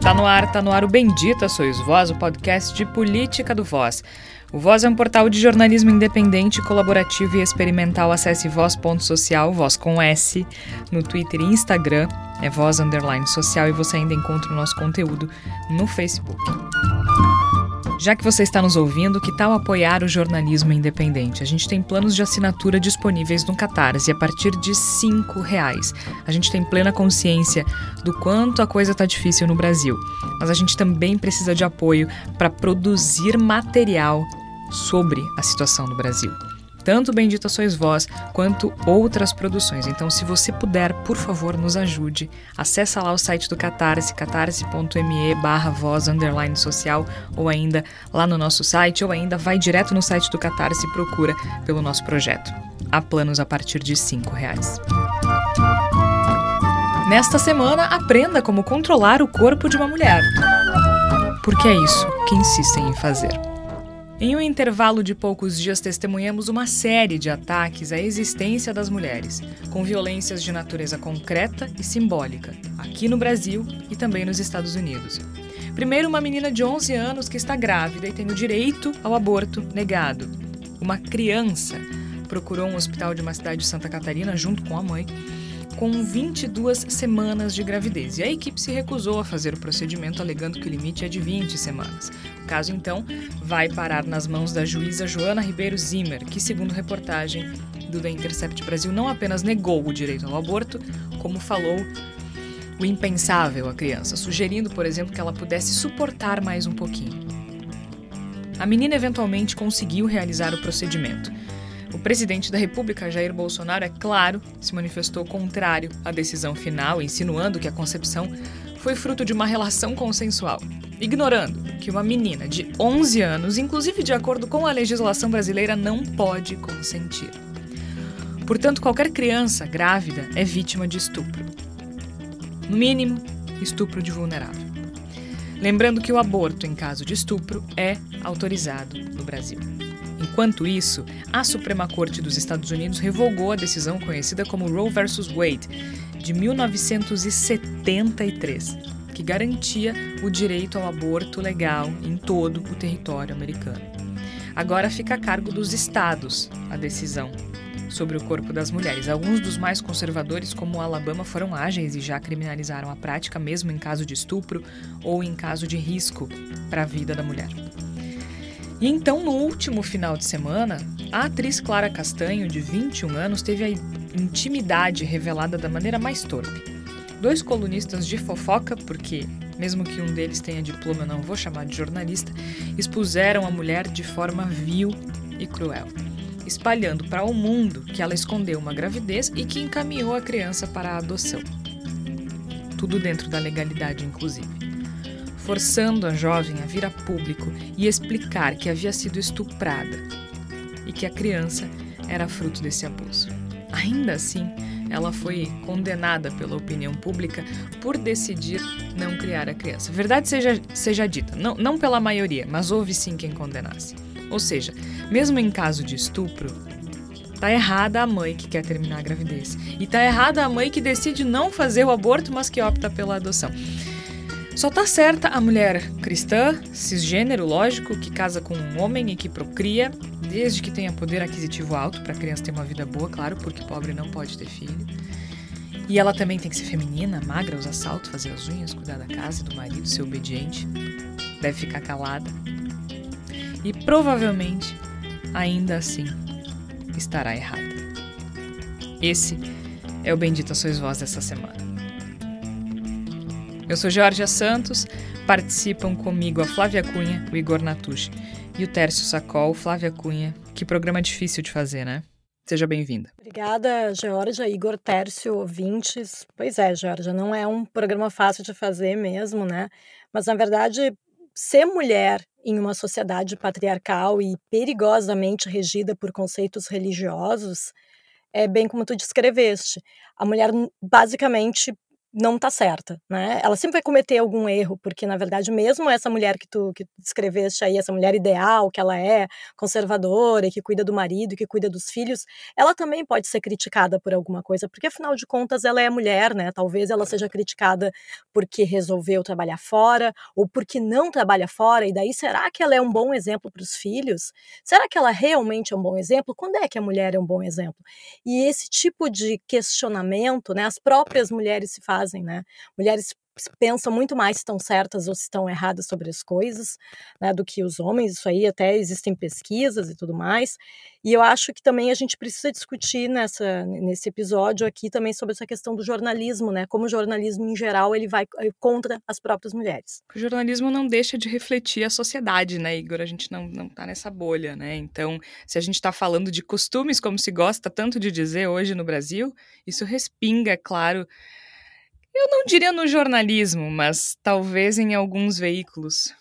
Tá no ar, tá no ar o Bendita Sois Voz, o podcast de política do Voz. O Voz é um portal de jornalismo independente, colaborativo e experimental. Acesse voz.social, voz com S, no Twitter e Instagram, é voz underline social e você ainda encontra o nosso conteúdo no Facebook. Já que você está nos ouvindo, que tal apoiar o jornalismo independente? A gente tem planos de assinatura disponíveis no Catarse a partir de R$ reais. A gente tem plena consciência do quanto a coisa está difícil no Brasil, mas a gente também precisa de apoio para produzir material sobre a situação no Brasil tanto Bendita Sois Vós quanto outras produções. Então, se você puder, por favor, nos ajude. Acesse lá o site do Catarse, catarse.me barra voz underline social, ou ainda lá no nosso site, ou ainda vai direto no site do Catarse e procura pelo nosso projeto. Há planos a partir de R$ reais. Nesta semana, aprenda como controlar o corpo de uma mulher. Porque é isso que insistem em fazer. Em um intervalo de poucos dias, testemunhamos uma série de ataques à existência das mulheres, com violências de natureza concreta e simbólica, aqui no Brasil e também nos Estados Unidos. Primeiro, uma menina de 11 anos que está grávida e tem o direito ao aborto negado. Uma criança procurou um hospital de uma cidade de Santa Catarina junto com a mãe com 22 semanas de gravidez. E a equipe se recusou a fazer o procedimento, alegando que o limite é de 20 semanas. O caso, então, vai parar nas mãos da juíza Joana Ribeiro Zimmer, que, segundo reportagem do The Intercept Brasil, não apenas negou o direito ao aborto, como falou o impensável à criança, sugerindo, por exemplo, que ela pudesse suportar mais um pouquinho. A menina eventualmente conseguiu realizar o procedimento. O presidente da República, Jair Bolsonaro, é claro, se manifestou contrário à decisão final, insinuando que a concepção foi fruto de uma relação consensual, ignorando que uma menina de 11 anos, inclusive de acordo com a legislação brasileira, não pode consentir. Portanto, qualquer criança grávida é vítima de estupro. No mínimo, estupro de vulnerável. Lembrando que o aborto em caso de estupro é autorizado no Brasil. Enquanto isso, a Suprema Corte dos Estados Unidos revogou a decisão conhecida como Roe vs. Wade, de 1973, que garantia o direito ao aborto legal em todo o território americano. Agora fica a cargo dos estados a decisão sobre o corpo das mulheres. Alguns dos mais conservadores, como o Alabama, foram ágeis e já criminalizaram a prática, mesmo em caso de estupro ou em caso de risco para a vida da mulher. E então, no último final de semana, a atriz Clara Castanho, de 21 anos, teve a intimidade revelada da maneira mais torpe. Dois colunistas de fofoca, porque, mesmo que um deles tenha diploma, eu não vou chamar de jornalista, expuseram a mulher de forma vil e cruel, espalhando para o mundo que ela escondeu uma gravidez e que encaminhou a criança para a adoção. Tudo dentro da legalidade, inclusive forçando a jovem a vir a público e explicar que havia sido estuprada e que a criança era fruto desse abuso. Ainda assim, ela foi condenada pela opinião pública por decidir não criar a criança. Verdade seja, seja dita, não, não pela maioria, mas houve sim quem condenasse. Ou seja, mesmo em caso de estupro, tá errada a mãe que quer terminar a gravidez. E tá errada a mãe que decide não fazer o aborto, mas que opta pela adoção. Só tá certa a mulher cristã, cisgênero, lógico, que casa com um homem e que procria, desde que tenha poder aquisitivo alto para a criança ter uma vida boa, claro, porque pobre não pode ter filho. E ela também tem que ser feminina, magra, usar salto, fazer as unhas, cuidar da casa do marido, ser obediente. Deve ficar calada. E provavelmente, ainda assim, estará errada. Esse é o Bendita Sois Vós dessa semana. Eu sou Georgia Santos, participam comigo a Flávia Cunha, o Igor Natucci e o Tércio Sacol. Flávia Cunha, que programa difícil de fazer, né? Seja bem-vinda. Obrigada, Georgia, Igor, Tércio, ouvintes. Pois é, Georgia, não é um programa fácil de fazer mesmo, né? Mas, na verdade, ser mulher em uma sociedade patriarcal e perigosamente regida por conceitos religiosos é bem como tu descreveste. A mulher basicamente não está certa, né? Ela sempre vai cometer algum erro, porque na verdade mesmo essa mulher que tu que descreveste aí, essa mulher ideal, que ela é conservadora, e que cuida do marido, que cuida dos filhos, ela também pode ser criticada por alguma coisa, porque afinal de contas ela é mulher, né? Talvez ela seja criticada porque resolveu trabalhar fora ou porque não trabalha fora, e daí será que ela é um bom exemplo para os filhos? Será que ela realmente é um bom exemplo? Quando é que a mulher é um bom exemplo? E esse tipo de questionamento, né, as próprias mulheres se fazem fazem, né? Mulheres pensam muito mais se estão certas ou se estão erradas sobre as coisas, né, do que os homens. Isso aí até existem pesquisas e tudo mais. E eu acho que também a gente precisa discutir nessa nesse episódio aqui também sobre essa questão do jornalismo, né? Como o jornalismo em geral ele vai eh, contra as próprias mulheres. O jornalismo não deixa de refletir a sociedade, né, Igor? A gente não não tá nessa bolha, né? Então, se a gente está falando de costumes, como se gosta tanto de dizer hoje no Brasil, isso respinga, é claro, eu não diria no jornalismo, mas talvez em alguns veículos.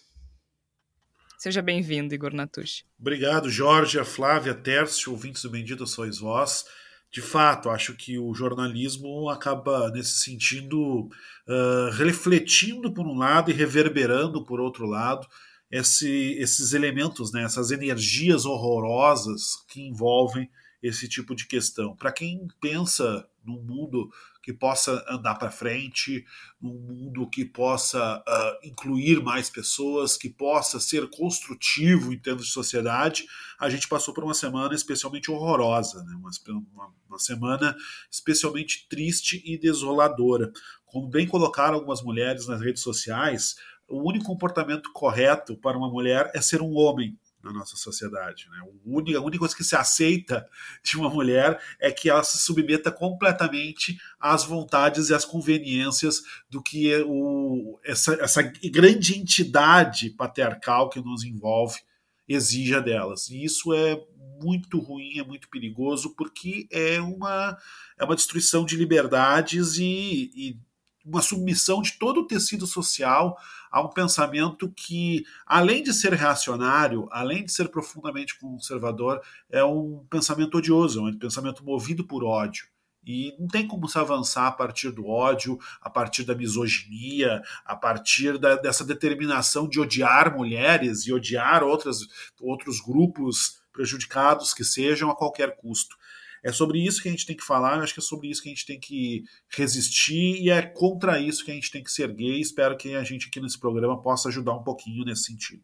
Seja bem-vindo, Igor Natucci. Obrigado, Jorge, Flávia, Tércio, ouvintes do Bendito Sois Vós. De fato, acho que o jornalismo acaba, nesse sentido, uh, refletindo por um lado e reverberando por outro lado esse, esses elementos, né, essas energias horrorosas que envolvem esse tipo de questão. Para quem pensa num mundo que possa andar para frente, num mundo que possa uh, incluir mais pessoas, que possa ser construtivo em termos de sociedade, a gente passou por uma semana especialmente horrorosa, né? uma, uma, uma semana especialmente triste e desoladora. Como bem colocaram algumas mulheres nas redes sociais, o único comportamento correto para uma mulher é ser um homem na nossa sociedade. Né? A, única, a única coisa que se aceita de uma mulher é que ela se submeta completamente às vontades e às conveniências do que é o, essa, essa grande entidade patriarcal que nos envolve exija delas. E isso é muito ruim, é muito perigoso, porque é uma, é uma destruição de liberdades e, e uma submissão de todo o tecido social a um pensamento que, além de ser reacionário, além de ser profundamente conservador, é um pensamento odioso, é um pensamento movido por ódio. E não tem como se avançar a partir do ódio, a partir da misoginia, a partir da, dessa determinação de odiar mulheres e odiar outras, outros grupos prejudicados que sejam a qualquer custo. É sobre isso que a gente tem que falar, eu acho que é sobre isso que a gente tem que resistir e é contra isso que a gente tem que ser gay. Espero que a gente aqui nesse programa possa ajudar um pouquinho nesse sentido.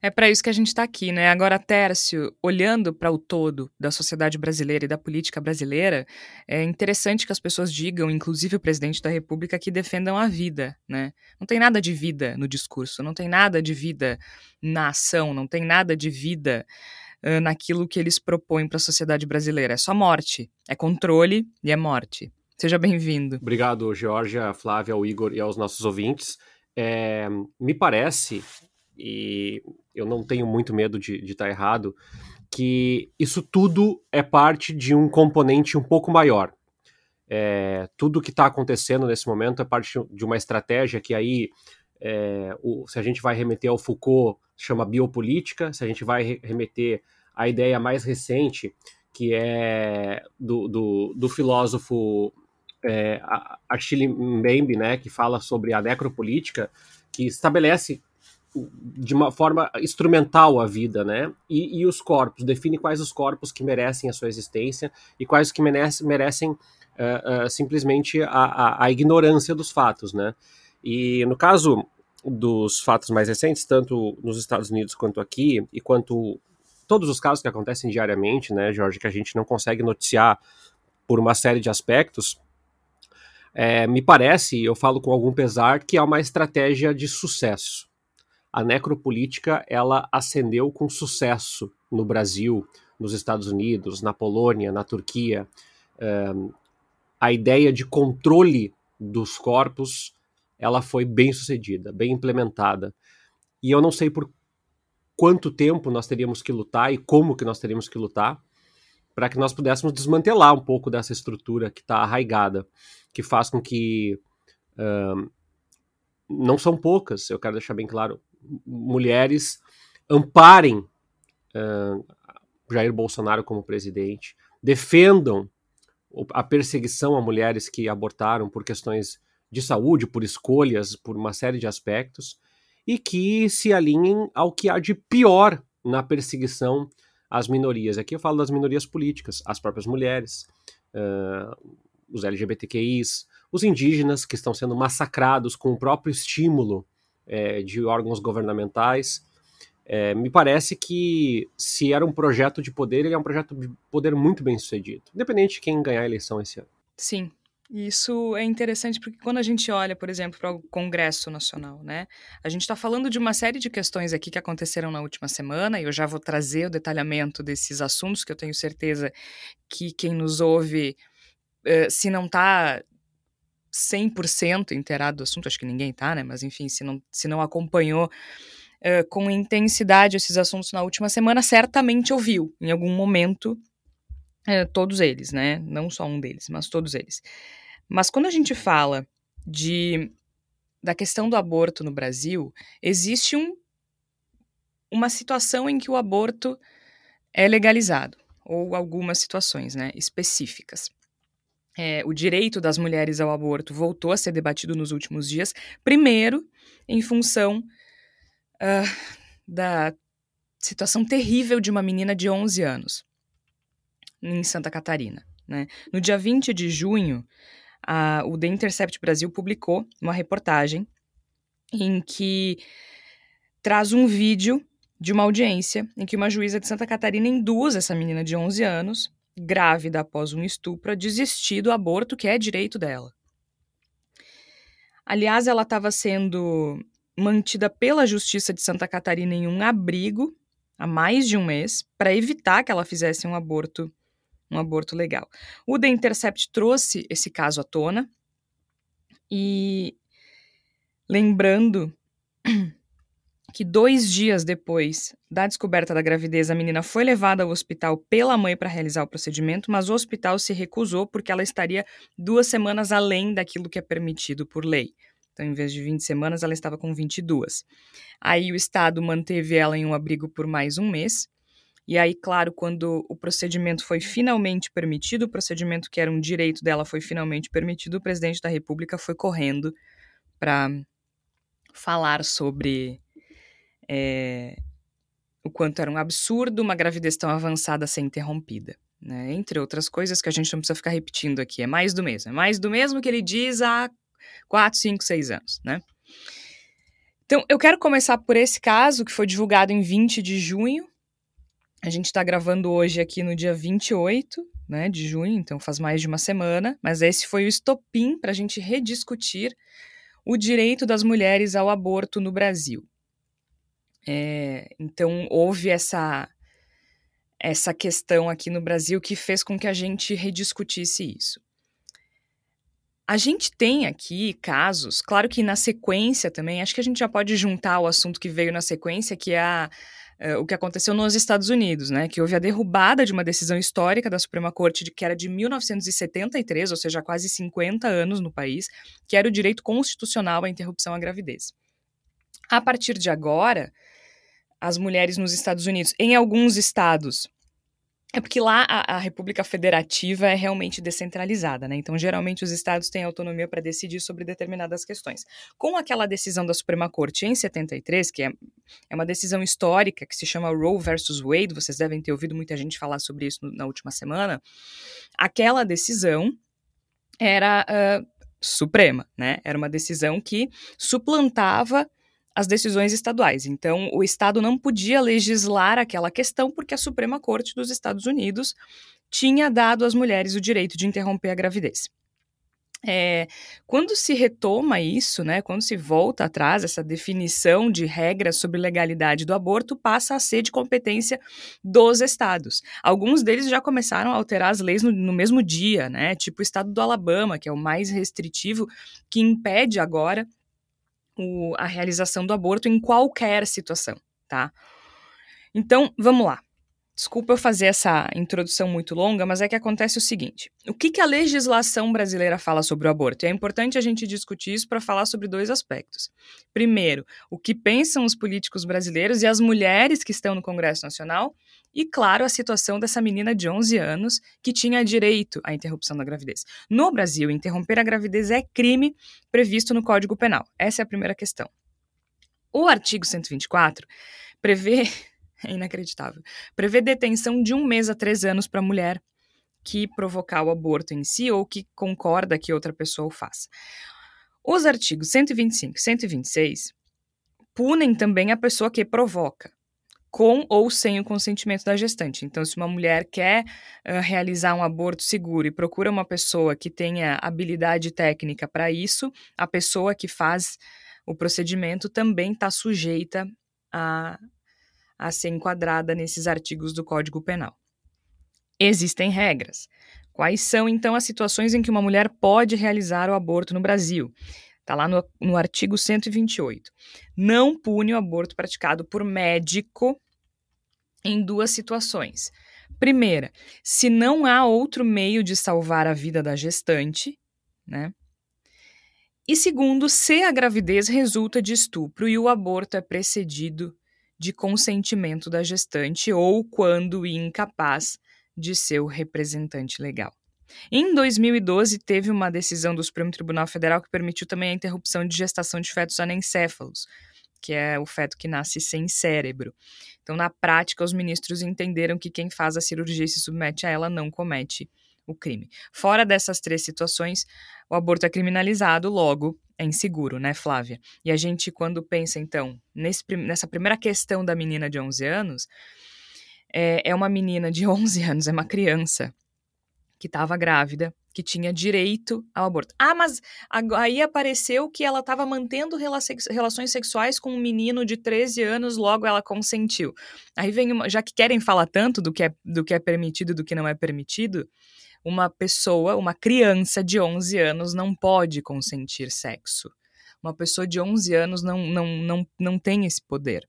É para isso que a gente está aqui, né? Agora, Tércio, olhando para o todo da sociedade brasileira e da política brasileira, é interessante que as pessoas digam, inclusive o presidente da República, que defendam a vida, né? Não tem nada de vida no discurso, não tem nada de vida na ação, não tem nada de vida naquilo que eles propõem para a sociedade brasileira. É só morte, é controle e é morte. Seja bem-vindo. Obrigado, Georgia, Flávia, ao Igor e aos nossos ouvintes. É, me parece, e eu não tenho muito medo de estar tá errado, que isso tudo é parte de um componente um pouco maior. É, tudo que está acontecendo nesse momento é parte de uma estratégia que aí, é, o, se a gente vai remeter ao Foucault, chama biopolítica, se a gente vai remeter à ideia mais recente, que é do, do, do filósofo é, Achille Mbembe, né, que fala sobre a necropolítica, que estabelece de uma forma instrumental a vida, né? E, e, os corpos, define quais os corpos que merecem a sua existência e quais que merece, merecem uh, uh, simplesmente a, a, a, ignorância dos fatos, né? E no caso dos fatos mais recentes, tanto nos Estados Unidos quanto aqui, e quanto todos os casos que acontecem diariamente, né, Jorge, que a gente não consegue noticiar por uma série de aspectos, é, me parece, eu falo com algum pesar, que é uma estratégia de sucesso. A necropolítica, ela ascendeu com sucesso no Brasil, nos Estados Unidos, na Polônia, na Turquia. É, a ideia de controle dos corpos ela foi bem sucedida, bem implementada. E eu não sei por quanto tempo nós teríamos que lutar e como que nós teríamos que lutar para que nós pudéssemos desmantelar um pouco dessa estrutura que está arraigada, que faz com que uh, não são poucas, eu quero deixar bem claro, mulheres amparem uh, Jair Bolsonaro como presidente, defendam a perseguição a mulheres que abortaram por questões de saúde, por escolhas, por uma série de aspectos, e que se alinhem ao que há de pior na perseguição às minorias. Aqui eu falo das minorias políticas, as próprias mulheres, uh, os LGBTQIs, os indígenas que estão sendo massacrados com o próprio estímulo é, de órgãos governamentais. É, me parece que se era um projeto de poder, ele é um projeto de poder muito bem sucedido, independente de quem ganhar a eleição esse ano. Sim, isso é interessante porque quando a gente olha, por exemplo, para o Congresso Nacional, né? A gente está falando de uma série de questões aqui que aconteceram na última semana, e eu já vou trazer o detalhamento desses assuntos, que eu tenho certeza que quem nos ouve, uh, se não está 100% inteirado do assunto, acho que ninguém está, né? Mas enfim, se não, se não acompanhou uh, com intensidade esses assuntos na última semana, certamente ouviu em algum momento uh, todos eles, né? Não só um deles, mas todos eles. Mas quando a gente fala de da questão do aborto no Brasil, existe um, uma situação em que o aborto é legalizado, ou algumas situações né, específicas é, o direito das mulheres ao aborto voltou a ser debatido nos últimos dias, primeiro em função uh, da situação terrível de uma menina de 11 anos em Santa Catarina. Né? No dia 20 de junho, a, o The Intercept Brasil publicou uma reportagem em que traz um vídeo de uma audiência em que uma juíza de Santa Catarina induz essa menina de 11 anos grávida após um estupro a desistir do aborto, que é direito dela. Aliás, ela estava sendo mantida pela Justiça de Santa Catarina em um abrigo há mais de um mês para evitar que ela fizesse um aborto um aborto legal. O The Intercept trouxe esse caso à tona e lembrando que dois dias depois da descoberta da gravidez, a menina foi levada ao hospital pela mãe para realizar o procedimento, mas o hospital se recusou porque ela estaria duas semanas além daquilo que é permitido por lei. Então, em vez de 20 semanas, ela estava com 22. Aí o Estado manteve ela em um abrigo por mais um mês. E aí, claro, quando o procedimento foi finalmente permitido, o procedimento que era um direito dela foi finalmente permitido, o presidente da República foi correndo para falar sobre é, o quanto era um absurdo uma gravidez tão avançada ser interrompida. Né? Entre outras coisas que a gente não precisa ficar repetindo aqui. É mais do mesmo. É mais do mesmo que ele diz há 4, 5, 6 anos. Né? Então, eu quero começar por esse caso, que foi divulgado em 20 de junho. A gente está gravando hoje aqui no dia 28 né, de junho, então faz mais de uma semana. Mas esse foi o estopim para a gente rediscutir o direito das mulheres ao aborto no Brasil. É, então houve essa essa questão aqui no Brasil que fez com que a gente rediscutisse isso. A gente tem aqui casos, claro que na sequência também, acho que a gente já pode juntar o assunto que veio na sequência, que é a, uh, o que aconteceu nos Estados Unidos, né? Que houve a derrubada de uma decisão histórica da Suprema Corte, de, que era de 1973, ou seja, quase 50 anos no país, que era o direito constitucional à interrupção à gravidez. A partir de agora, as mulheres nos Estados Unidos, em alguns estados. É porque lá a, a, República Federativa é realmente descentralizada, né? Então, geralmente, os estados têm autonomia para decidir sobre determinadas questões. Com aquela decisão da Suprema Corte em 73, que é, é uma decisão histórica que se chama Roe versus Wade, vocês devem ter ouvido muita gente falar sobre isso no, na última semana, aquela decisão era uh, suprema, né? Era uma decisão que suplantava as decisões estaduais. Então, o Estado não podia legislar aquela questão porque a Suprema Corte dos Estados Unidos tinha dado às mulheres o direito de interromper a gravidez. É, quando se retoma isso, né, quando se volta atrás, essa definição de regras sobre legalidade do aborto passa a ser de competência dos estados. Alguns deles já começaram a alterar as leis no, no mesmo dia, né, tipo o estado do Alabama, que é o mais restritivo, que impede agora o, a realização do aborto em qualquer situação, tá? Então, vamos lá. Desculpa eu fazer essa introdução muito longa, mas é que acontece o seguinte: o que, que a legislação brasileira fala sobre o aborto? E é importante a gente discutir isso para falar sobre dois aspectos. Primeiro, o que pensam os políticos brasileiros e as mulheres que estão no Congresso Nacional, E, claro, a situação dessa menina de 11 anos que tinha direito à interrupção da gravidez. No Brasil, interromper a gravidez é crime previsto no Código Penal. Essa é a primeira questão. O artigo 124 prevê, é inacreditável, prevê detenção de um mês a três anos para a mulher que provocar o aborto em si ou que concorda que outra pessoa o faça. Os artigos 125 e 126 punem também a pessoa que provoca com ou sem o consentimento da gestante. Então, se uma mulher quer uh, realizar um aborto seguro e procura uma pessoa que tenha habilidade técnica para isso, a pessoa que faz o procedimento também está sujeita a, a ser enquadrada nesses artigos do Código Penal. Existem regras. Quais são, então, as situações em que uma mulher pode realizar o aborto no Brasil? Está lá no, no artigo 128. Não pune o aborto praticado por médico em duas situações. Primeira, se não há outro meio de salvar a vida da gestante, né? E segundo, se a gravidez resulta de estupro e o aborto é precedido de consentimento da gestante ou quando incapaz de seu representante legal. Em 2012, teve uma decisão do Supremo Tribunal Federal que permitiu também a interrupção de gestação de fetos anencéfalos, que é o feto que nasce sem cérebro. Então, na prática, os ministros entenderam que quem faz a cirurgia e se submete a ela não comete o crime. Fora dessas três situações, o aborto é criminalizado, logo é inseguro, né, Flávia? E a gente, quando pensa, então, nesse, nessa primeira questão da menina de 11 anos, é, é uma menina de 11 anos, é uma criança que estava grávida, que tinha direito ao aborto. Ah, mas aí apareceu que ela estava mantendo relações sexuais com um menino de 13 anos, logo ela consentiu. Aí vem uma, já que querem falar tanto do que é, do que é permitido e do que não é permitido, uma pessoa, uma criança de 11 anos não pode consentir sexo. Uma pessoa de 11 anos não, não, não, não tem esse poder.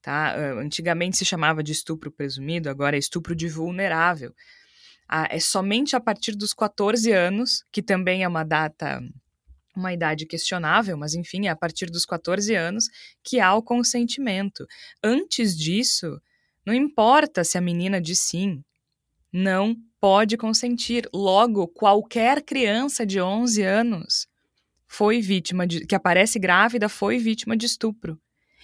Tá? Antigamente se chamava de estupro presumido, agora é estupro de vulnerável é somente a partir dos 14 anos, que também é uma data, uma idade questionável, mas enfim, é a partir dos 14 anos que há o consentimento. Antes disso, não importa se a menina diz sim, não pode consentir. Logo, qualquer criança de 11 anos foi vítima de que aparece grávida foi vítima de estupro.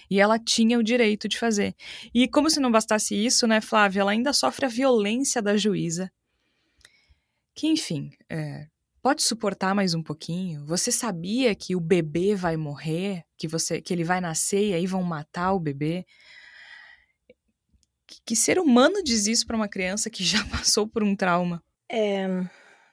E ela tinha o direito de fazer. E como se não bastasse isso, né, Flávia, ela ainda sofre a violência da juíza que, enfim, é, pode suportar mais um pouquinho? Você sabia que o bebê vai morrer, que você, que ele vai nascer e aí vão matar o bebê? Que, que ser humano diz isso para uma criança que já passou por um trauma? É,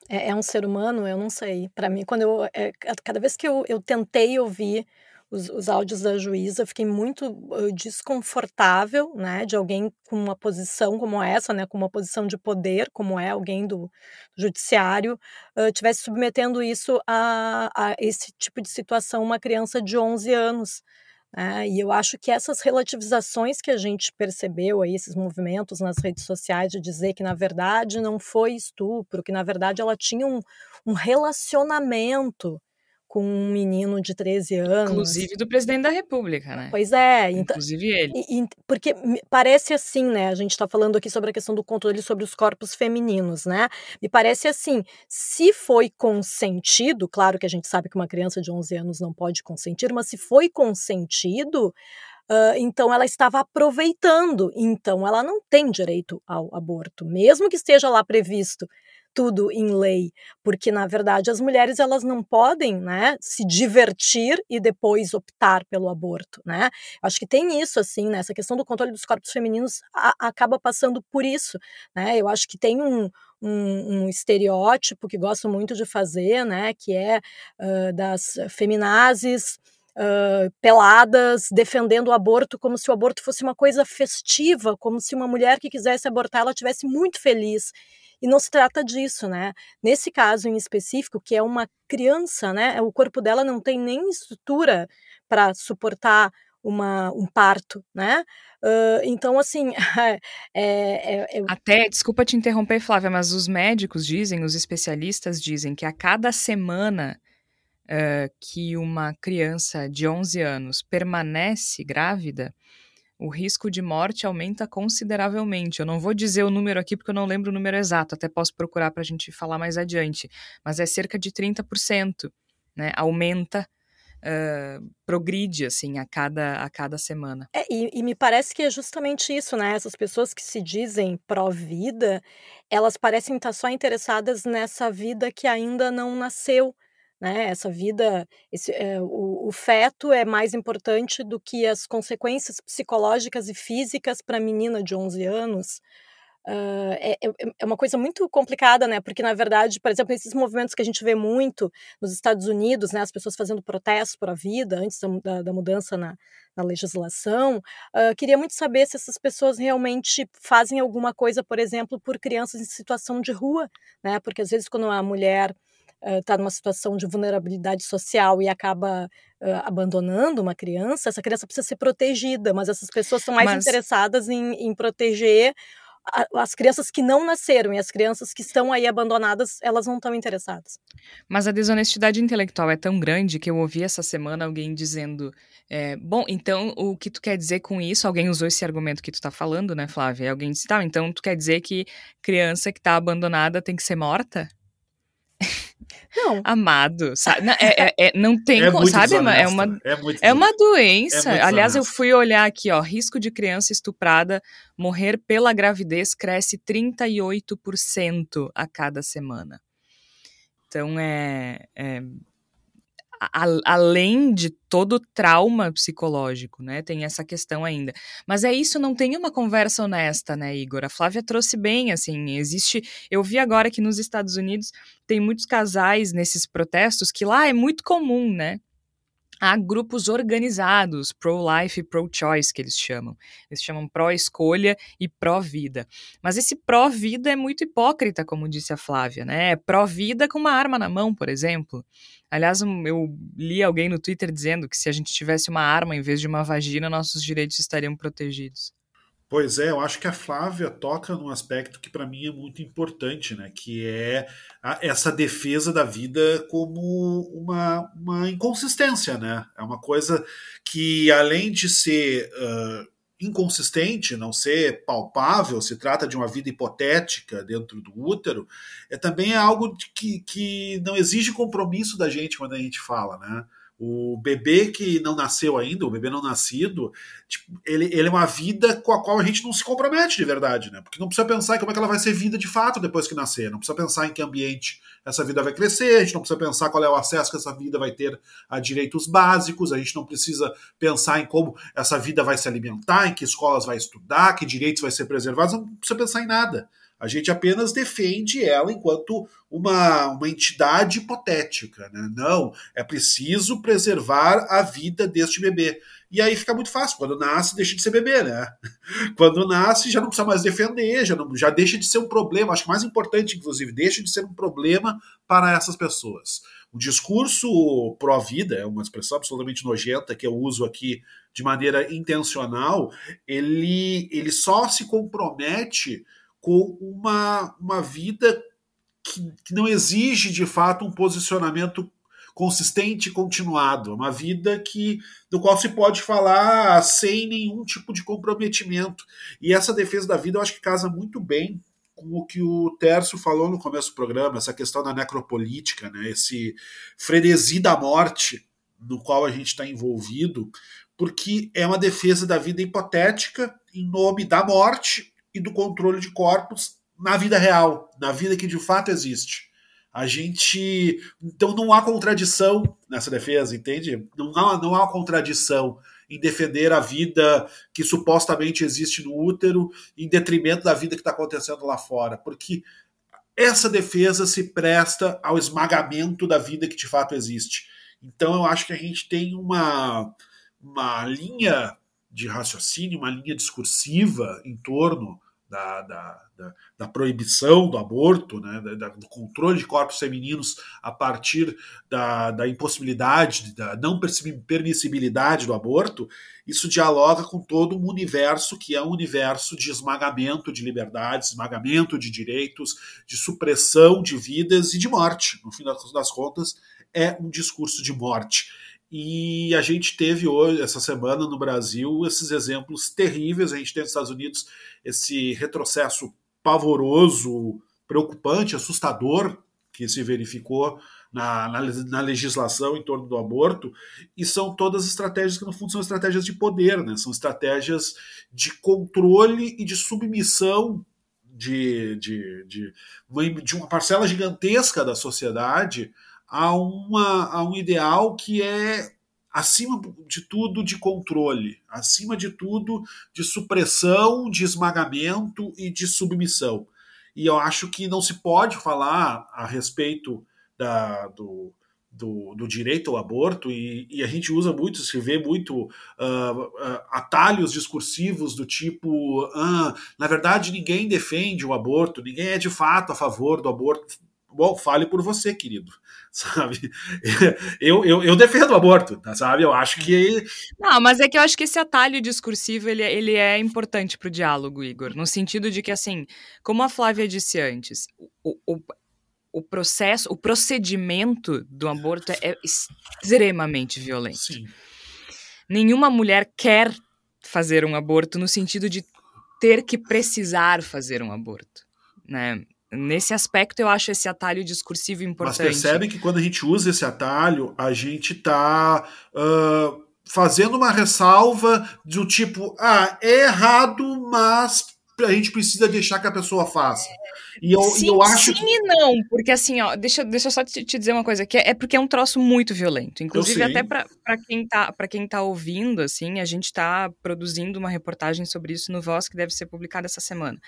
é, é um ser humano, eu não sei. Para mim, quando eu é, cada vez que eu, eu tentei ouvir os, os áudios da juíza, fiquei muito uh, desconfortável, né, de alguém com uma posição como essa, né, com uma posição de poder, como é alguém do, judiciário, uh, tivesse submetendo isso a, a esse tipo de situação uma criança de 11 anos. É, e eu acho que essas relativizações que a gente percebeu aí, esses movimentos nas redes sociais de dizer que na verdade não foi estupro, que na verdade ela tinha um, um relacionamento com um menino de 13 anos. Inclusive do presidente da República, né? Pois é. Então, Inclusive ele. E, porque parece assim, né? A gente está falando aqui sobre a questão do controle sobre os corpos femininos, né? Me parece assim, se foi consentido, claro que a gente sabe que uma criança de 11 anos não pode consentir, mas se foi consentido, uh, então ela estava aproveitando, então ela não tem direito ao aborto, mesmo que esteja lá previsto tudo em lei, porque na verdade as mulheres elas não podem, né, se divertir e depois optar pelo aborto, né? Acho que tem isso assim, né? Essa questão do controle dos corpos femininos a, acaba passando por isso, né? Eu acho que tem um, um, um, estereótipo que gosto muito de fazer, né, que é uh, das feminazes uh, peladas defendendo o aborto como se o aborto fosse uma coisa festiva, como se uma mulher que quisesse abortar ela tivesse muito feliz. E não se trata disso, né? Nesse caso em específico, que é uma criança, né? O corpo dela não tem nem estrutura para suportar uma, um parto, né? Uh, então, assim. É, é, é... Até, desculpa te interromper, Flávia, mas os médicos dizem, os especialistas dizem que a cada semana uh, que uma criança de 11 anos permanece grávida, o risco de morte aumenta consideravelmente. Eu não vou dizer o número aqui porque eu não lembro o número exato, até posso procurar para a gente falar mais adiante, mas é cerca de 30%, né? Aumenta uh, progride assim a cada, a cada semana. É, e, e, me parece que é justamente isso, né? Essas pessoas que se dizem pró-vida, elas parecem estar só interessadas nessa vida que ainda não nasceu. Né? Essa vida, esse, é, o, o, feto é mais importante do que as consequências psicológicas e físicas para a menina de 11 anos. Uh, é, é, uma coisa muito complicada, né? Porque, na verdade, por exemplo, esses movimentos que a gente vê muito nos Estados Unidos, né? As pessoas fazendo protestos por a vida antes da, da mudança na, na legislação. Uh, queria muito saber se essas pessoas realmente fazem alguma coisa, por exemplo, por crianças em situação de rua, né? Porque às vezes quando a mulher está uh, numa situação de vulnerabilidade social e acaba uh, abandonando uma criança, essa criança precisa ser protegida, mas essas pessoas são mais mas... interessadas em, em proteger as crianças que não nasceram e as crianças que estão aí abandonadas, elas não estão interessadas. Mas a desonestidade intelectual é tão grande que eu ouvi essa semana alguém dizendo: é, bom, então o que tu quer dizer com isso? Alguém usou esse argumento que tu está falando, né, Flávia? Alguém disse: tá, então tu quer dizer que criança que está abandonada tem que ser morta? Não. Amado, sabe? Não, é, é, é, não tem, é como, sabe? É uma, é, é uma doença. Aliás, eu fui olhar aqui, ó, risco de criança estuprada morrer pela gravidez cresce 38% a cada semana. Então é, é a, além de todo trauma psicológico, né? Tem essa questão ainda. Mas é isso, não tem uma conversa honesta, né, Igor? A Flávia trouxe bem, assim, existe. Eu vi agora que nos Estados Unidos tem muitos casais nesses protestos que lá é muito comum, né? Há grupos organizados, pro-life e pro-choice, que eles chamam. Eles chamam pró-escolha e pró-vida. Mas esse pró-vida é muito hipócrita, como disse a Flávia, né? É pró-vida com uma arma na mão, por exemplo. Aliás, eu li alguém no Twitter dizendo que se a gente tivesse uma arma em vez de uma vagina, nossos direitos estariam protegidos. Pois é, eu acho que a Flávia toca num aspecto que para mim é muito importante, né? Que é a, essa defesa da vida como uma, uma inconsistência, né? É uma coisa que, além de ser uh, inconsistente, não ser palpável, se trata de uma vida hipotética dentro do útero, é também algo que, que não exige compromisso da gente quando a gente fala, né? O bebê que não nasceu ainda, o bebê não nascido, tipo, ele, ele é uma vida com a qual a gente não se compromete de verdade, né? Porque não precisa pensar em como é que ela vai ser vida de fato depois que nascer, não precisa pensar em que ambiente essa vida vai crescer, a gente não precisa pensar qual é o acesso que essa vida vai ter a direitos básicos, a gente não precisa pensar em como essa vida vai se alimentar, em que escolas vai estudar, que direitos vai ser preservados, não precisa pensar em nada. A gente apenas defende ela enquanto uma, uma entidade hipotética. Né? Não, é preciso preservar a vida deste bebê. E aí fica muito fácil. Quando nasce, deixa de ser bebê, né? Quando nasce, já não precisa mais defender, já, não, já deixa de ser um problema. Acho que mais importante, inclusive, deixa de ser um problema para essas pessoas. O discurso pró-vida, é uma expressão absolutamente nojenta que eu uso aqui de maneira intencional, ele, ele só se compromete com uma, uma vida que, que não exige de fato um posicionamento consistente e continuado, uma vida que do qual se pode falar sem nenhum tipo de comprometimento. E essa defesa da vida eu acho que casa muito bem com o que o Tércio falou no começo do programa, essa questão da necropolítica, né? esse frenesi da morte no qual a gente está envolvido, porque é uma defesa da vida hipotética em nome da morte e do controle de corpos na vida real, na vida que de fato existe. A gente. Então não há contradição nessa defesa, entende? Não há, não há contradição em defender a vida que supostamente existe no útero em detrimento da vida que está acontecendo lá fora. Porque essa defesa se presta ao esmagamento da vida que de fato existe. Então eu acho que a gente tem uma, uma linha de raciocínio, uma linha discursiva em torno da, da, da, da proibição do aborto, né, da, do controle de corpos femininos a partir da, da impossibilidade, da não permissibilidade do aborto, isso dialoga com todo um universo que é um universo de esmagamento de liberdades, esmagamento de direitos, de supressão de vidas e de morte. No fim das contas, é um discurso de morte. E a gente teve hoje, essa semana no Brasil, esses exemplos terríveis. A gente tem nos Estados Unidos esse retrocesso pavoroso, preocupante, assustador que se verificou na, na, na, legislação em torno do aborto, e são todas estratégias que, no fundo, são estratégias de poder, né? são estratégias de controle e de submissão de, de, de, de uma parcela gigantesca da sociedade a, uma, a um ideal que é acima de tudo de controle, acima de tudo de supressão, de esmagamento e de submissão. E eu acho que não se pode falar a respeito da, do, do, do, direito ao aborto, e, e, a gente usa muito, se vê muito uh, uh, atalhos discursivos do tipo: ah, na verdade, ninguém defende o aborto, ninguém é de fato a favor do aborto. Bom, fale por você, querido, sabe? Eu, eu, eu defendo o aborto, tá, sabe? Eu acho que. Não, mas é que eu acho que esse atalho discursivo ele, é, ele é importante para o diálogo, Igor, no sentido de que, assim, como a Flávia disse antes, o, o, o processo, o procedimento do aborto é extremamente violento. Sim. Nenhuma mulher quer fazer um aborto no sentido de ter que precisar fazer um aborto, né? Nesse aspecto, eu acho esse atalho discursivo importante. Mas percebem que quando a gente usa esse atalho, a gente está uh, fazendo uma ressalva do tipo, ah, é errado, mas a gente precisa deixar que a pessoa faça. E eu, sim, eu acho. Sim que... e não, porque assim, ó, deixa, deixa eu só te, te dizer uma coisa, que é, é, porque é um troço muito violento. Inclusive, até para quem, tá, quem tá ouvindo, assim, a gente tá produzindo uma reportagem sobre isso no Voz que deve ser publicada essa semana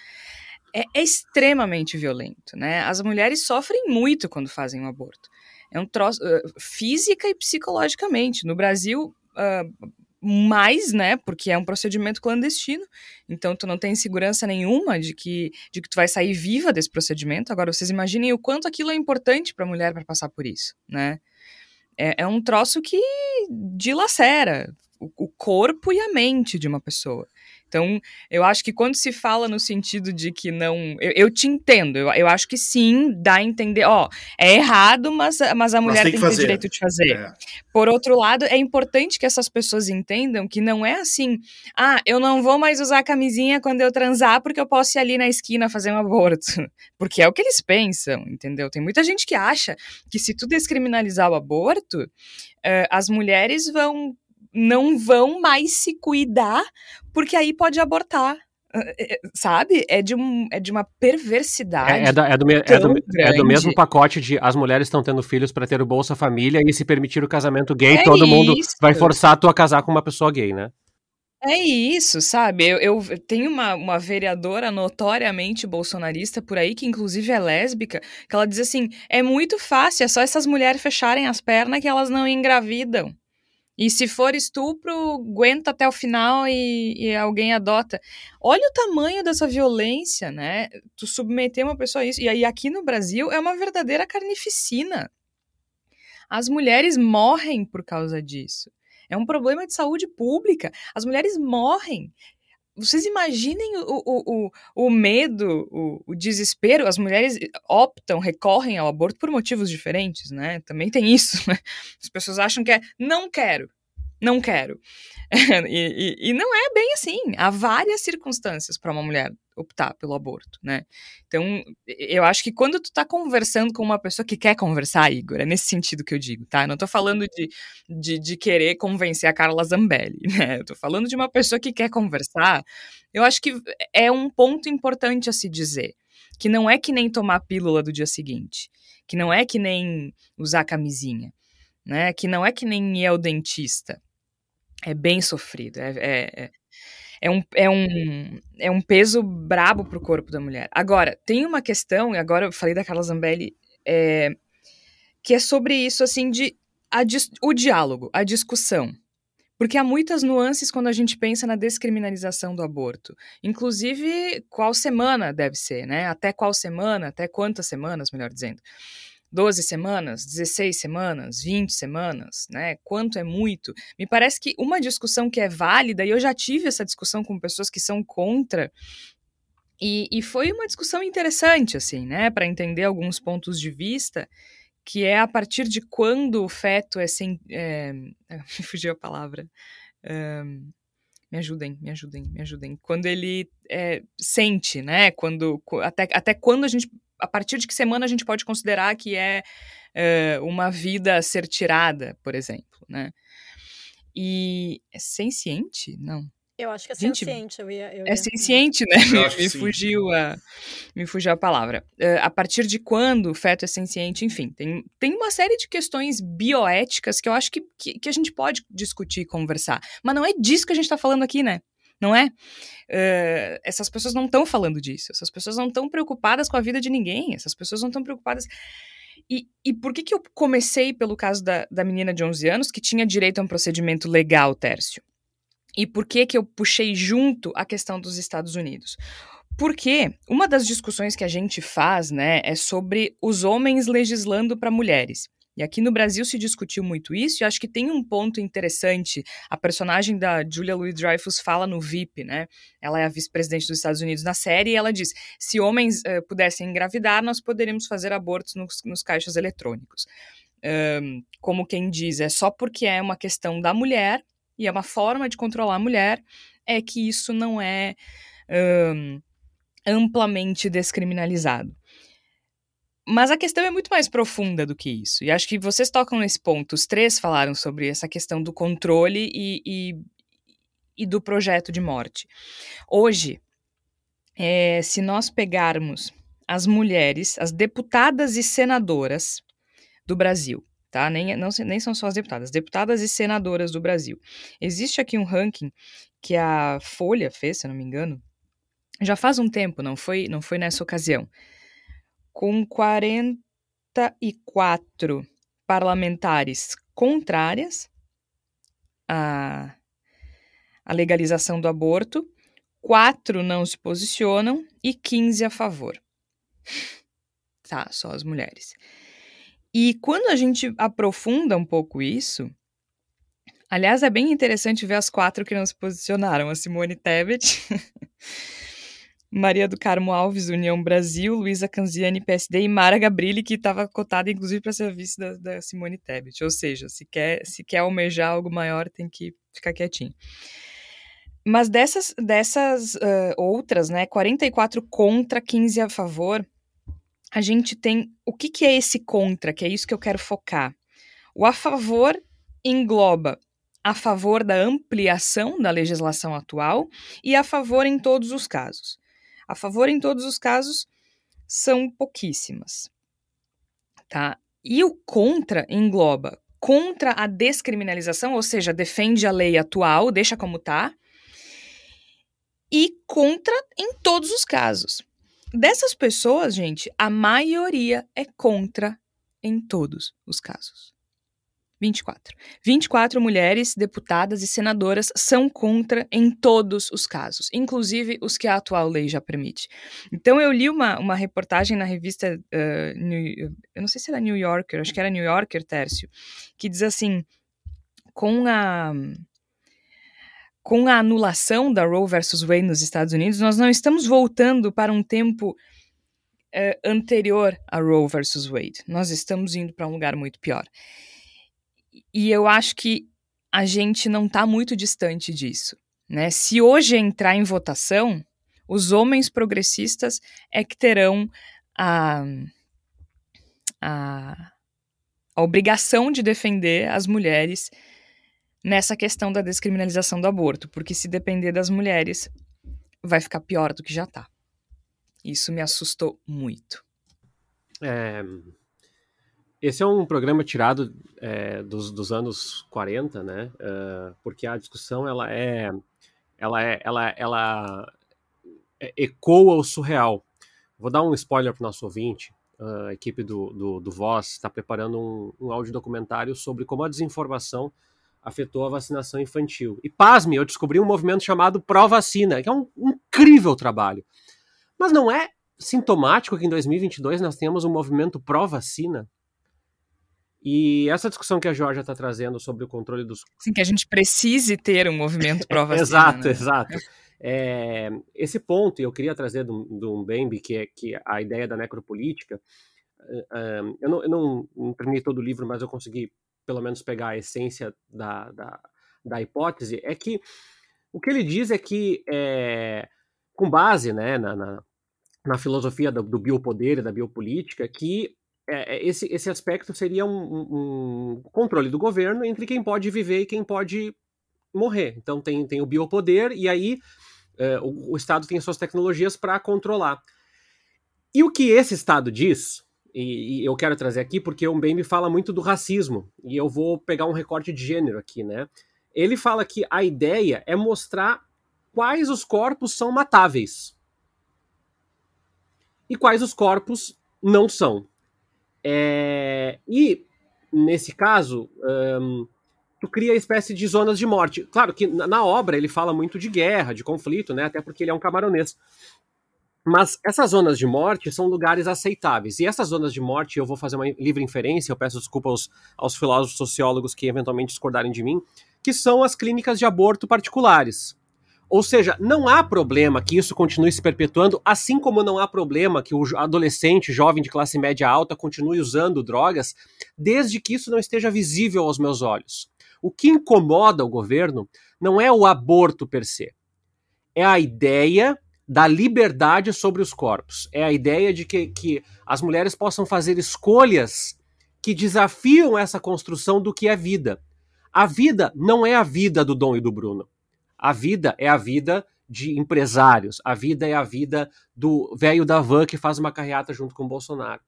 é, é extremamente violento, né? As mulheres sofrem muito quando fazem um aborto. É um troço uh, física e psicologicamente. No Brasil, uh, mais, né? Porque é um procedimento clandestino. Então, tu não tem segurança nenhuma de que, de que tu vai sair viva desse procedimento. Agora, vocês imaginem o quanto aquilo é importante para a mulher para passar por isso, né? É, é, um troço que dilacera o, o corpo e a mente de uma pessoa. Então, eu acho que quando se fala no sentido de que não. Eu, eu te entendo, eu, eu acho que sim, dá a entender, ó, é errado, mas, mas a mulher mas tem, que, tem que ter direito de fazer. É. Por outro lado, é importante que essas pessoas entendam que não é assim, ah, eu não vou mais usar camisinha quando eu transar porque eu posso ir ali na esquina fazer um aborto. Porque é o que eles pensam, entendeu? Tem muita gente que acha que se tu descriminalizar o aborto, uh, as mulheres vão não vão mais se cuidar, porque aí pode abortar. Eh, eh, sabe? É de, um, é de uma perversidade. É, é, da, é, do, me, é, do, é, do, mesmo pacote de as mulheres estão tendo filhos para ter o Bolsa Família e se permitir o casamento gay, é todo isso. mundo vai forçar tu a casar com uma pessoa gay, né? É isso, sabe? Eu, eu tenho uma, uma vereadora notoriamente bolsonarista por aí, que inclusive é lésbica, que ela diz assim: é muito fácil, é só essas mulheres fecharem as pernas que elas não engravidam. E se for estupro, aguenta até o final e, e, alguém adota. Olha o tamanho dessa violência, né? Tu submeter uma pessoa a isso. E aí aqui no Brasil é uma verdadeira carnificina. As mulheres morrem por causa disso. É um problema de saúde pública. As mulheres morrem. Vocês imaginem o, o, o, o medo, o, o, desespero. As mulheres optam, recorrem ao aborto por motivos diferentes, né? Também tem isso, né? As pessoas acham que é não quero, não quero. e, e, e, não é bem assim. Há várias circunstâncias para uma mulher optar pelo aborto, né? Então, eu acho que quando tu tá conversando com uma pessoa que quer conversar, Igor, é nesse sentido que eu digo, tá? Eu não tô falando de, de, de querer convencer a Carla Zambelli, né? Eu tô falando de uma pessoa que quer conversar. Eu acho que é um ponto importante a se dizer. Que não é que nem tomar pílula do dia seguinte. Que não é que nem usar camisinha. Né? Que não é que nem ir ao dentista. É bem sofrido. é, é, é é um, é um, é um peso brabo pro corpo da mulher. Agora, tem uma questão, e agora eu falei da Carla Zambelli, é, que é sobre isso, assim, de a, o diálogo, a discussão. Porque há muitas nuances quando a gente pensa na descriminalização do aborto. Inclusive, qual semana deve ser, né? Até qual semana, até quantas semanas, melhor dizendo. 12 semanas, 16 semanas, 20 semanas, né? Quanto é muito? Me parece que uma discussão que é válida, e eu já tive essa discussão com pessoas que são contra, e, e foi uma discussão interessante, assim, né? Para entender alguns pontos de vista, que é a partir de quando o feto é sem. É, me fugiu a palavra. Um, me ajudem, me ajudem, me ajudem. Quando ele é, sente, né? Quando, até, até quando a gente. A partir de que semana a gente pode considerar que é, é uma vida a ser tirada, por exemplo, né? E é senciente? Não. Eu acho que é Gente, senciente. Eu ia, eu é ia... É senciente, né? me, fugiu a, me fugiu a palavra. Uh, a partir de quando o feto é senciente? Enfim, tem, tem uma série de questões bioéticas que eu acho que, que, que a gente pode discutir e conversar. Mas não é disso que a gente está falando aqui, né? Não é? Uh, essas pessoas não estão falando disso. Essas pessoas não estão preocupadas com a vida de ninguém. Essas pessoas não estão preocupadas. E, e por que, que eu comecei pelo caso da, da menina de 11 anos que tinha direito a um procedimento legal, Tércio? E por que que eu puxei junto a questão dos Estados Unidos? Porque uma das discussões que a gente faz, né, é sobre os homens legislando para mulheres. E aqui no Brasil se discutiu muito isso, e acho que tem um ponto interessante. A personagem da Julia Louis-Dreyfus fala no VIP, né? Ela é a vice-presidente dos Estados Unidos na série, e ela diz: se homens uh, pudessem engravidar, nós poderíamos fazer abortos nos, nos caixas eletrônicos. Um, como quem diz, é só porque é uma questão da mulher e é uma forma de controlar a mulher, é que isso não é um, amplamente descriminalizado. Mas a questão é muito mais profunda do que isso. E acho que vocês tocam nesse ponto. Os três falaram sobre essa questão do controle e, e, e do projeto de morte. Hoje, é, se nós pegarmos as mulheres, as deputadas e senadoras do Brasil, tá? Nem, não, nem são só as deputadas, deputadas e senadoras do Brasil. Existe aqui um ranking que a Folha fez, se não me engano, já faz um tempo, não foi, não foi nessa ocasião, com 44 parlamentares contrárias à, à legalização do aborto, quatro não se posicionam e 15 a favor. Tá, só as mulheres. E quando a gente aprofunda um pouco isso, aliás, é bem interessante ver as quatro que não se posicionaram: a Simone Tebet, Maria do Carmo Alves, União Brasil, Luísa Canziani, PSD e Mara Gabrilli, que estava cotada inclusive para ser vice da, da, Simone Tebet. Ou seja, se quer, se quer almejar algo maior, tem que ficar quietinho. Mas dessas, dessas uh, outras, né, 44 contra, 15 a favor, a gente tem o que, que é esse contra, que é isso que eu quero focar. O a favor engloba a favor da ampliação da legislação atual e a favor em todos os casos. A favor em todos os casos são pouquíssimas. Tá? E o contra engloba contra a descriminalização, ou seja, defende a lei atual, deixa como tá, e contra em todos os casos. Dessas pessoas, gente, a maioria é contra em todos os casos. 24. 24 mulheres deputadas e senadoras são contra em todos os casos, inclusive os que a atual lei já permite. Então eu li uma, uma reportagem na revista, uh, New, eu não sei se era New Yorker, acho que era New Yorker, Tércio, que diz assim, com a com a anulação da Roe versus Wade nos Estados Unidos, nós não estamos voltando para um tempo uh, anterior a Roe versus Wade. Nós estamos indo para um lugar muito pior. E eu acho que a gente não está muito distante disso. Né? Se hoje entrar em votação, os homens progressistas é que terão a, a, a obrigação de defender as mulheres nessa questão da descriminalização do aborto, porque se depender das mulheres, vai ficar pior do que já está. Isso me assustou muito. É, esse é um programa tirado é, dos, dos, anos 40, né? Uh, porque a discussão ela é, ela é, ela, ela ecoa o surreal. Vou dar um spoiler para o nosso ouvinte. A equipe do, do, do Voz está preparando um, um áudio documentário sobre como a desinformação afetou a vacinação infantil. E pasme, eu descobri um movimento chamado Pró-Vacina, que é um, incrível trabalho. Mas não é sintomático que em 2022 nós tenhamos um movimento pró-vacina? E essa discussão que a Georgia está trazendo sobre o controle dos. Sim, que a gente precise ter um movimento pró-vacina. exato, né? exato. É, esse ponto, eu queria trazer do, do Mbembe, que é que a ideia da necropolítica, uh, eu, não, eu não, todo o livro, mas eu consegui pelo menos pegar a essência da, da, da hipótese, é que o que ele diz é que, é, com base né, na, na, na filosofia do, do, biopoder e da biopolítica, que é, é esse, esse aspecto seria um, um, controle do governo entre quem pode viver e quem pode morrer. Então tem, tem o biopoder e aí é, o, o Estado tem suas tecnologias para controlar. E o que esse Estado diz, e, e, eu quero trazer aqui porque o Mbembe fala muito do racismo, e eu vou pegar um recorte de gênero aqui, né? Ele fala que a ideia é mostrar quais os corpos são matáveis e quais os corpos não são. É, e, nesse caso, um, tu cria a espécie de zonas de morte. Claro que na, na obra ele fala muito de guerra, de conflito, né? Até porque ele é um camaronês. Mas essas zonas de morte são lugares aceitáveis. E essas zonas de morte, eu vou fazer uma livre inferência, eu peço desculpa aos, aos filósofos sociólogos que eventualmente discordarem de mim, que são as clínicas de aborto particulares. Ou seja, não há problema que isso continue se perpetuando, assim como não há problema que o adolescente, jovem de classe média alta, continue usando drogas, desde que isso não esteja visível aos meus olhos. O que incomoda o governo não é o aborto per se, é a ideia da liberdade sobre os corpos. É a ideia de que, que as mulheres possam fazer escolhas que desafiam essa construção do que é vida. A vida não é a vida do Dom e do Bruno. A vida é a vida de empresários. A vida é a vida do velho da van que faz uma carreata junto com o Bolsonaro.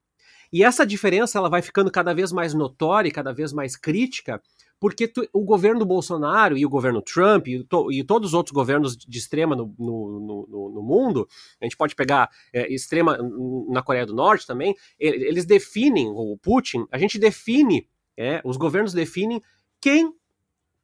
E essa diferença ela vai ficando cada vez mais notória cada vez mais crítica porque tu, o governo Bolsonaro e o governo Trump e, to, e todos os outros governos de extrema no, no, no, no mundo, a gente pode pegar é, extrema na Coreia do Norte também, eles definem, o Putin, a gente define, é, os governos definem quem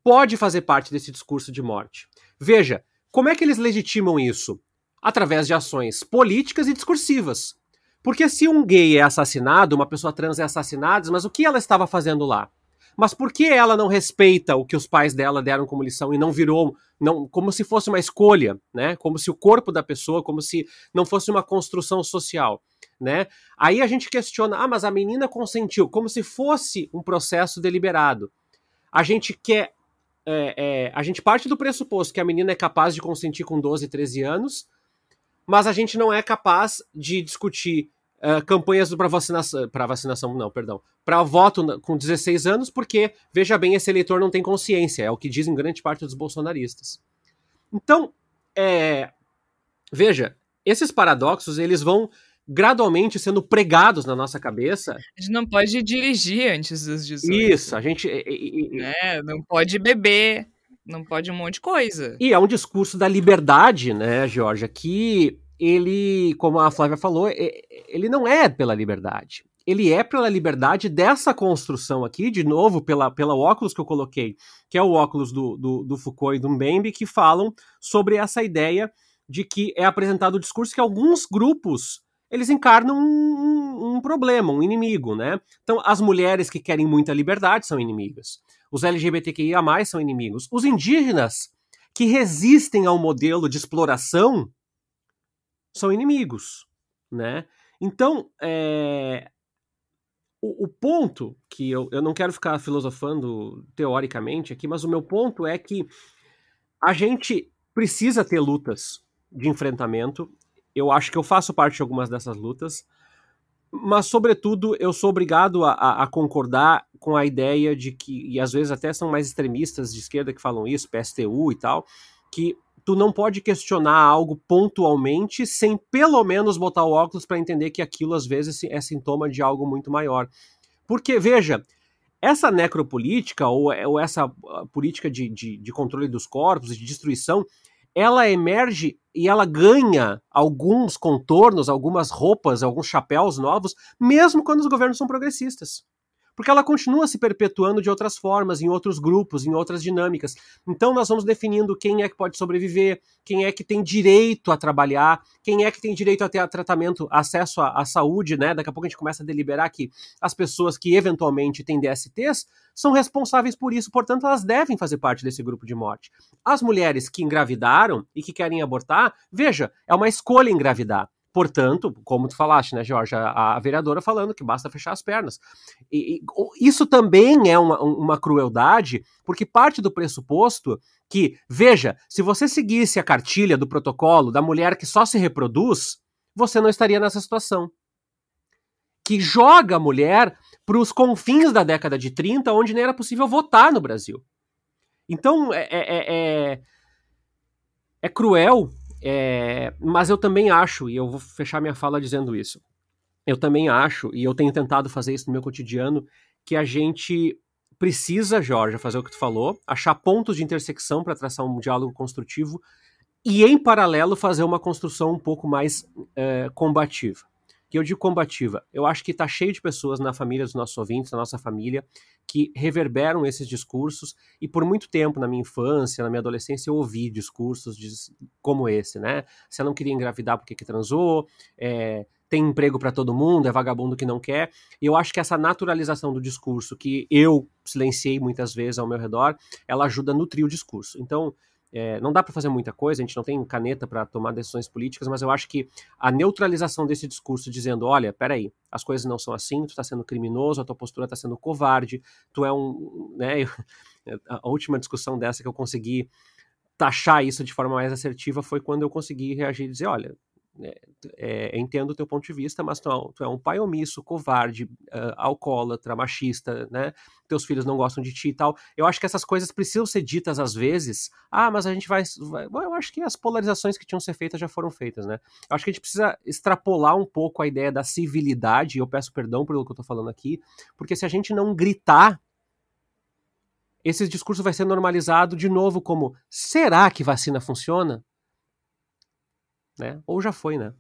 pode fazer parte desse discurso de morte. Veja, como é que eles legitimam isso? Através de ações políticas e discursivas. Porque se um gay é assassinado, uma pessoa trans é assassinada, mas o que ela estava fazendo lá? Mas por que ela não respeita o que os pais dela deram como lição e não virou, não, como se fosse uma escolha, né? Como se o corpo da pessoa, como se não fosse uma construção social, né? Aí a gente questiona, ah, mas a menina consentiu, como se fosse um processo deliberado. A gente quer, é, é, a gente parte do pressuposto que a menina é capaz de consentir com 12, 13 anos, mas a gente não é capaz de discutir uh, campanhas para vacinação, para vacinação não, perdão, para voto com 16 anos, porque veja bem, esse eleitor não tem consciência, é o que dizem grande parte dos bolsonaristas. Então, é, veja, esses paradoxos eles vão gradualmente sendo pregados na nossa cabeça. A gente não pode dirigir antes dos 18. Isso, a gente. É, não pode beber, não pode um monte de coisa. E é um discurso da liberdade, né, Georgia, que ele, como a Flávia falou, ele não é pela liberdade. Ele é pela liberdade dessa construção aqui, de novo, pela, pela óculos que eu coloquei, que é o óculos do, do, do Foucault e do Mbembe, que falam sobre essa ideia de que é apresentado o discurso que alguns grupos eles encarnam um, um, problema, um inimigo, né? Então, as mulheres que querem muita liberdade são inimigas. Os LGBTQIA+, são inimigos. Os indígenas que resistem ao modelo de exploração são inimigos, né? Então, é, o, o, ponto que eu, eu não quero ficar filosofando teoricamente aqui, mas o meu ponto é que a gente precisa ter lutas de enfrentamento. Eu acho que eu faço parte de algumas dessas lutas, mas, sobretudo, eu sou obrigado a, a, a, concordar com a ideia de que, e às vezes até são mais extremistas de esquerda que falam isso, PSTU e tal, que tu não pode questionar algo pontualmente sem pelo menos botar o óculos para entender que aquilo às vezes é sintoma de algo muito maior. Porque, veja, essa necropolítica ou, ou essa ah, política de, de, de controle dos corpos, de destruição, ela emerge e ela ganha alguns contornos, algumas roupas, alguns chapéus novos, mesmo quando os governos são progressistas porque ela continua se perpetuando de outras formas, em outros grupos, em outras dinâmicas. Então nós vamos definindo quem é que pode sobreviver, quem é que tem direito a trabalhar, quem é que tem direito a ter tratamento, acesso à, à saúde, né? Daqui a pouco a gente começa a deliberar que as pessoas que eventualmente têm DSTs são responsáveis por isso, portanto elas devem fazer parte desse grupo de morte. As mulheres que engravidaram e que querem abortar, veja, é uma escolha engravidar Portanto, como tu falaste, né, Jorge, a, a vereadora falando que basta fechar as pernas. E, e isso também é uma, uma crueldade, porque parte do pressuposto que, veja, se você seguisse a cartilha do protocolo da mulher que só se reproduz, você não estaria nessa situação. Que joga a mulher para os confins da década de 30, onde nem era possível votar no Brasil. Então, é, é, é, é cruel é, mas eu também acho, e eu vou fechar minha fala dizendo isso, eu também acho, e eu tenho tentado fazer isso no meu cotidiano, que a gente precisa, Jorge, fazer o que tu falou, achar pontos de intersecção para traçar um diálogo construtivo e, em paralelo, fazer uma construção um pouco mais é, combativa. E eu digo combativa, eu acho que está cheio de pessoas na família dos nossos ouvintes, na nossa família, que reverberam esses discursos e por muito tempo na minha infância, na minha adolescência, eu ouvi discursos de, como esse, né? Se ela não queria engravidar porque que transou, é, tem emprego para todo mundo, é vagabundo que não quer. E eu acho que essa naturalização do discurso que eu silenciei muitas vezes ao meu redor, ela ajuda a nutrir o discurso. Então, é, não dá para fazer muita coisa, a gente não tem caneta para tomar decisões políticas, mas eu acho que a neutralização desse discurso dizendo, olha, peraí, as coisas não são assim, tu está sendo criminoso, a tua postura está sendo covarde, tu é um, né, a última discussão dessa que eu consegui taxar isso de forma mais assertiva foi quando eu consegui reagir e dizer, olha, é, é, entendo o teu ponto de vista, mas tu, é tu é um pai omisso, covarde, uh, alcoólatra, machista, né? Teus filhos não gostam de ti e tal. Eu acho que essas coisas precisam ser ditas às vezes. Ah, mas a gente vai, vai. Eu acho que as polarizações que tinham que ser feitas já foram feitas, né? Eu acho que a gente precisa extrapolar um pouco a ideia da civilidade, eu peço perdão pelo que eu tô falando aqui, porque se a gente não gritar esse discurso vai ser normalizado de novo como será que vacina funciona? Né? Ou já foi, né?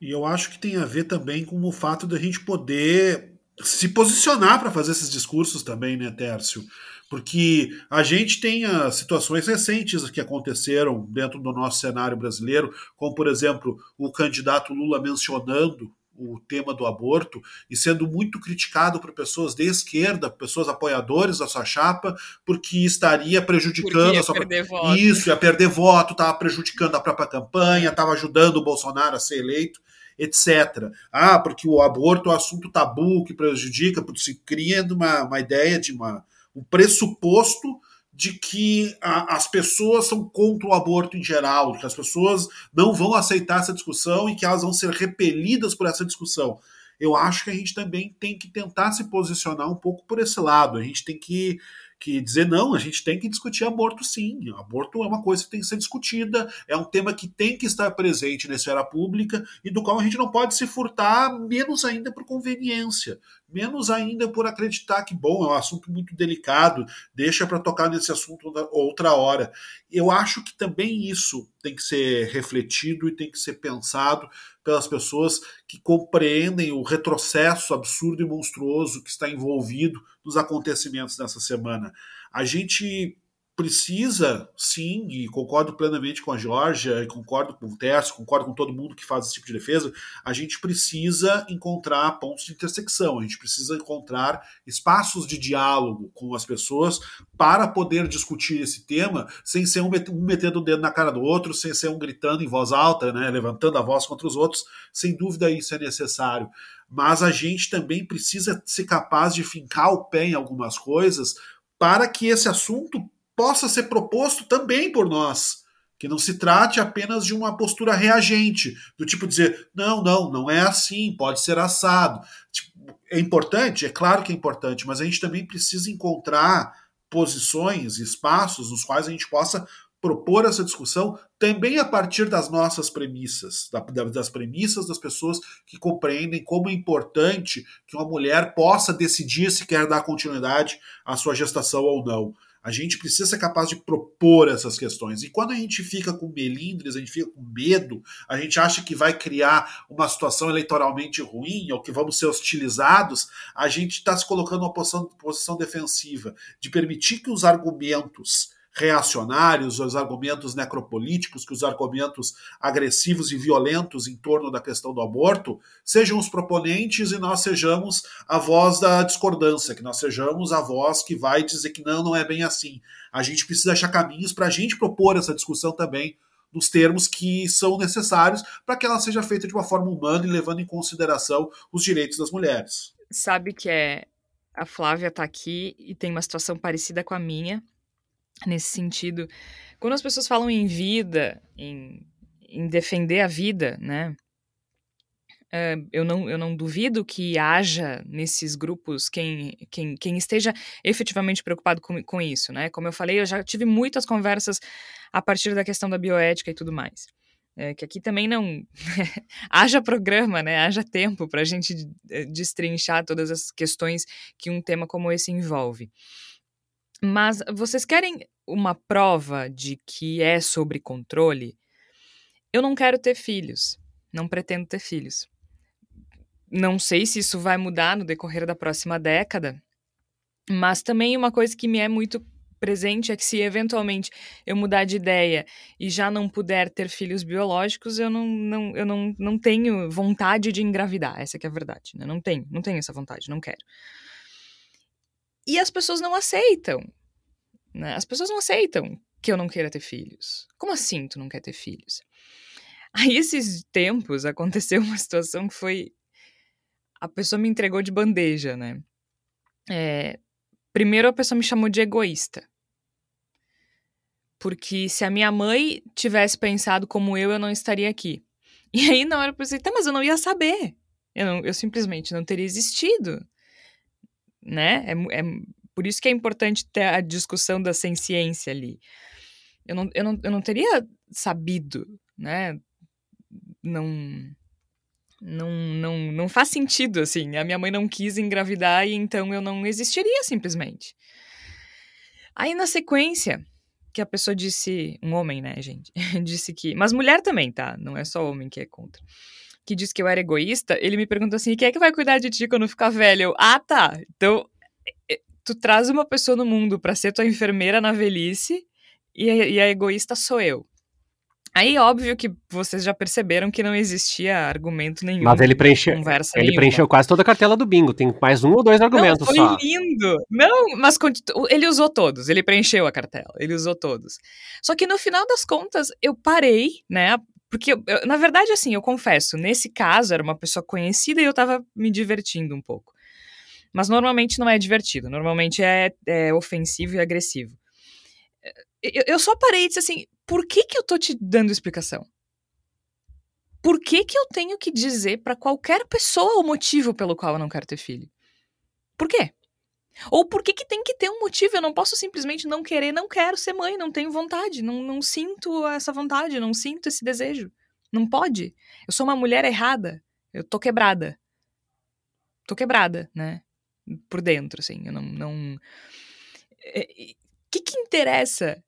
E eu acho que tem a ver também com o fato da gente poder se posicionar para fazer esses discursos também, né, Tércio? Porque a gente tem as situações recentes que aconteceram dentro do nosso cenário brasileiro, como, por exemplo, o candidato Lula mencionando o tema do aborto e sendo muito criticado por pessoas de esquerda, pessoas apoiadores da sua chapa, porque estaria prejudicando a sua voto. isso, ia perder voto, estava prejudicando a própria campanha, estava ajudando o Bolsonaro a ser eleito, etc. Ah, porque o aborto é um assunto tabu que prejudica, porque se cria uma, uma ideia de uma, um pressuposto de que a, as pessoas são contra o aborto em geral, que as pessoas não vão aceitar essa discussão e que elas vão ser repelidas por essa discussão. Eu acho que a gente também tem que tentar se posicionar um pouco por esse lado. A gente tem que que dizer não, a gente tem que discutir aborto sim. Aborto é uma coisa que tem que ser discutida, é um tema que tem que estar presente na esfera pública e do qual a gente não pode se furtar, menos ainda por conveniência, menos ainda por acreditar que, bom, é um assunto muito delicado, deixa para tocar nesse assunto outra hora. Eu acho que também isso tem que ser refletido e tem que ser pensado pelas pessoas que compreendem o retrocesso absurdo e monstruoso que está envolvido nos acontecimentos dessa semana. A gente precisa, sim, e concordo plenamente com a Georgia, concordo com o Tércio, concordo com todo mundo que faz esse tipo de defesa, a gente precisa encontrar pontos de intersecção, a gente precisa encontrar espaços de diálogo com as pessoas para poder discutir esse tema sem ser um metendo o dedo na cara do outro, sem ser um gritando em voz alta, né, levantando a voz contra os outros, sem dúvida isso é necessário. Mas a gente também precisa ser capaz de fincar o pé em algumas coisas para que esse assunto possa ser proposto também por nós. Que não se trate apenas de uma postura reagente, do tipo dizer, não, não, não é assim, pode ser assado. Tipo, é importante, é claro que é importante, mas a gente também precisa encontrar posições, espaços nos quais a gente possa propor essa discussão também a partir das nossas premissas, das premissas das pessoas que compreendem como é importante que uma mulher possa decidir se quer dar continuidade à sua gestação ou não. A gente precisa ser capaz de propor essas questões. E quando a gente fica com melindres, a gente fica com medo, a gente acha que vai criar uma situação eleitoralmente ruim ou que vamos ser hostilizados, a gente está se colocando numa posição, posição defensiva de permitir que os argumentos reacionários, os argumentos necropolíticos, que os argumentos agressivos e violentos em torno da questão do aborto sejam os proponentes e nós sejamos a voz da discordância, que nós sejamos a voz que vai dizer que não, não é bem assim. A gente precisa achar caminhos para a gente propor essa discussão também nos termos que são necessários para que ela seja feita de uma forma humana e levando em consideração os direitos das mulheres. Sabe que é a Flávia está aqui e tem uma situação parecida com a minha nesse sentido. Quando as pessoas falam em vida, em, em defender a vida, né? Uh, eu, não, eu não duvido que haja nesses grupos quem, quem, quem esteja efetivamente preocupado com, com isso, né? Como eu falei, eu já tive muitas conversas a partir da questão da bioética e tudo mais. É, que aqui também não haja programa, né? Haja tempo para a gente eh, destrinchar todas as questões que um tema como esse envolve. Mas vocês querem uma prova de que é sobre controle? Eu não quero ter filhos, não pretendo ter filhos. Não sei se isso vai mudar no decorrer da próxima década, mas também uma coisa que me é muito presente é que se eventualmente eu mudar de ideia e já não puder ter filhos biológicos, eu não, não, eu não, não tenho vontade de engravidar. Essa é a verdade. Né? Não tenho, não tenho essa vontade, não quero. E as pessoas não aceitam. Né? As pessoas não aceitam que eu não queira ter filhos. Como assim tu não quer ter filhos? Aí, esses tempos, aconteceu uma situação que foi. A pessoa me entregou de bandeja, né? É... Primeiro, a pessoa me chamou de egoísta. Porque se a minha mãe tivesse pensado como eu, eu não estaria aqui. E aí, na hora, eu pensei, tá, mas eu não ia saber. Eu, não, eu simplesmente não teria existido. Né? É, é, por isso que é importante ter a discussão da ciência ali. Eu não, eu, não, eu não teria sabido, né? Não, não, não, não faz sentido, assim. A minha mãe não quis engravidar e então eu não existiria simplesmente. Aí, na sequência, que a pessoa disse, um homem, né, gente, disse que, mas mulher também, tá? Não é só homem que é contra. Que disse que eu era egoísta, ele me perguntou assim: quem é que vai cuidar de ti quando ficar velho? Eu, ah, tá. Então, tu traz uma pessoa no mundo para ser tua enfermeira na velhice e a, e a egoísta sou eu. Aí, óbvio que vocês já perceberam que não existia argumento nenhum. Mas ele preencheu, ele nenhuma. preencheu quase toda a cartela do bingo. Tem mais um ou dois argumentos não, foi só. lindo. Não, mas ele usou todos. Ele preencheu a cartela. Ele usou todos. Só que no final das contas, eu parei, né? Porque, eu, na verdade, assim, eu confesso, nesse caso era uma pessoa conhecida e eu tava me divertindo um pouco. Mas normalmente não é divertido. Normalmente é, é ofensivo e agressivo. Eu, eu só parei e disse assim: por que, que eu tô te dando explicação? Por que, que eu tenho que dizer para qualquer pessoa o motivo pelo qual eu não quero ter filho? Por quê? Ou por que, que tem que ter um motivo? Eu não posso simplesmente não querer, não quero ser mãe, não tenho vontade, não, não sinto essa vontade, não sinto esse desejo. Não pode. Eu sou uma mulher errada. Eu tô quebrada. Tô quebrada, né? Por dentro, assim. Eu não. não... O é, que, que interessa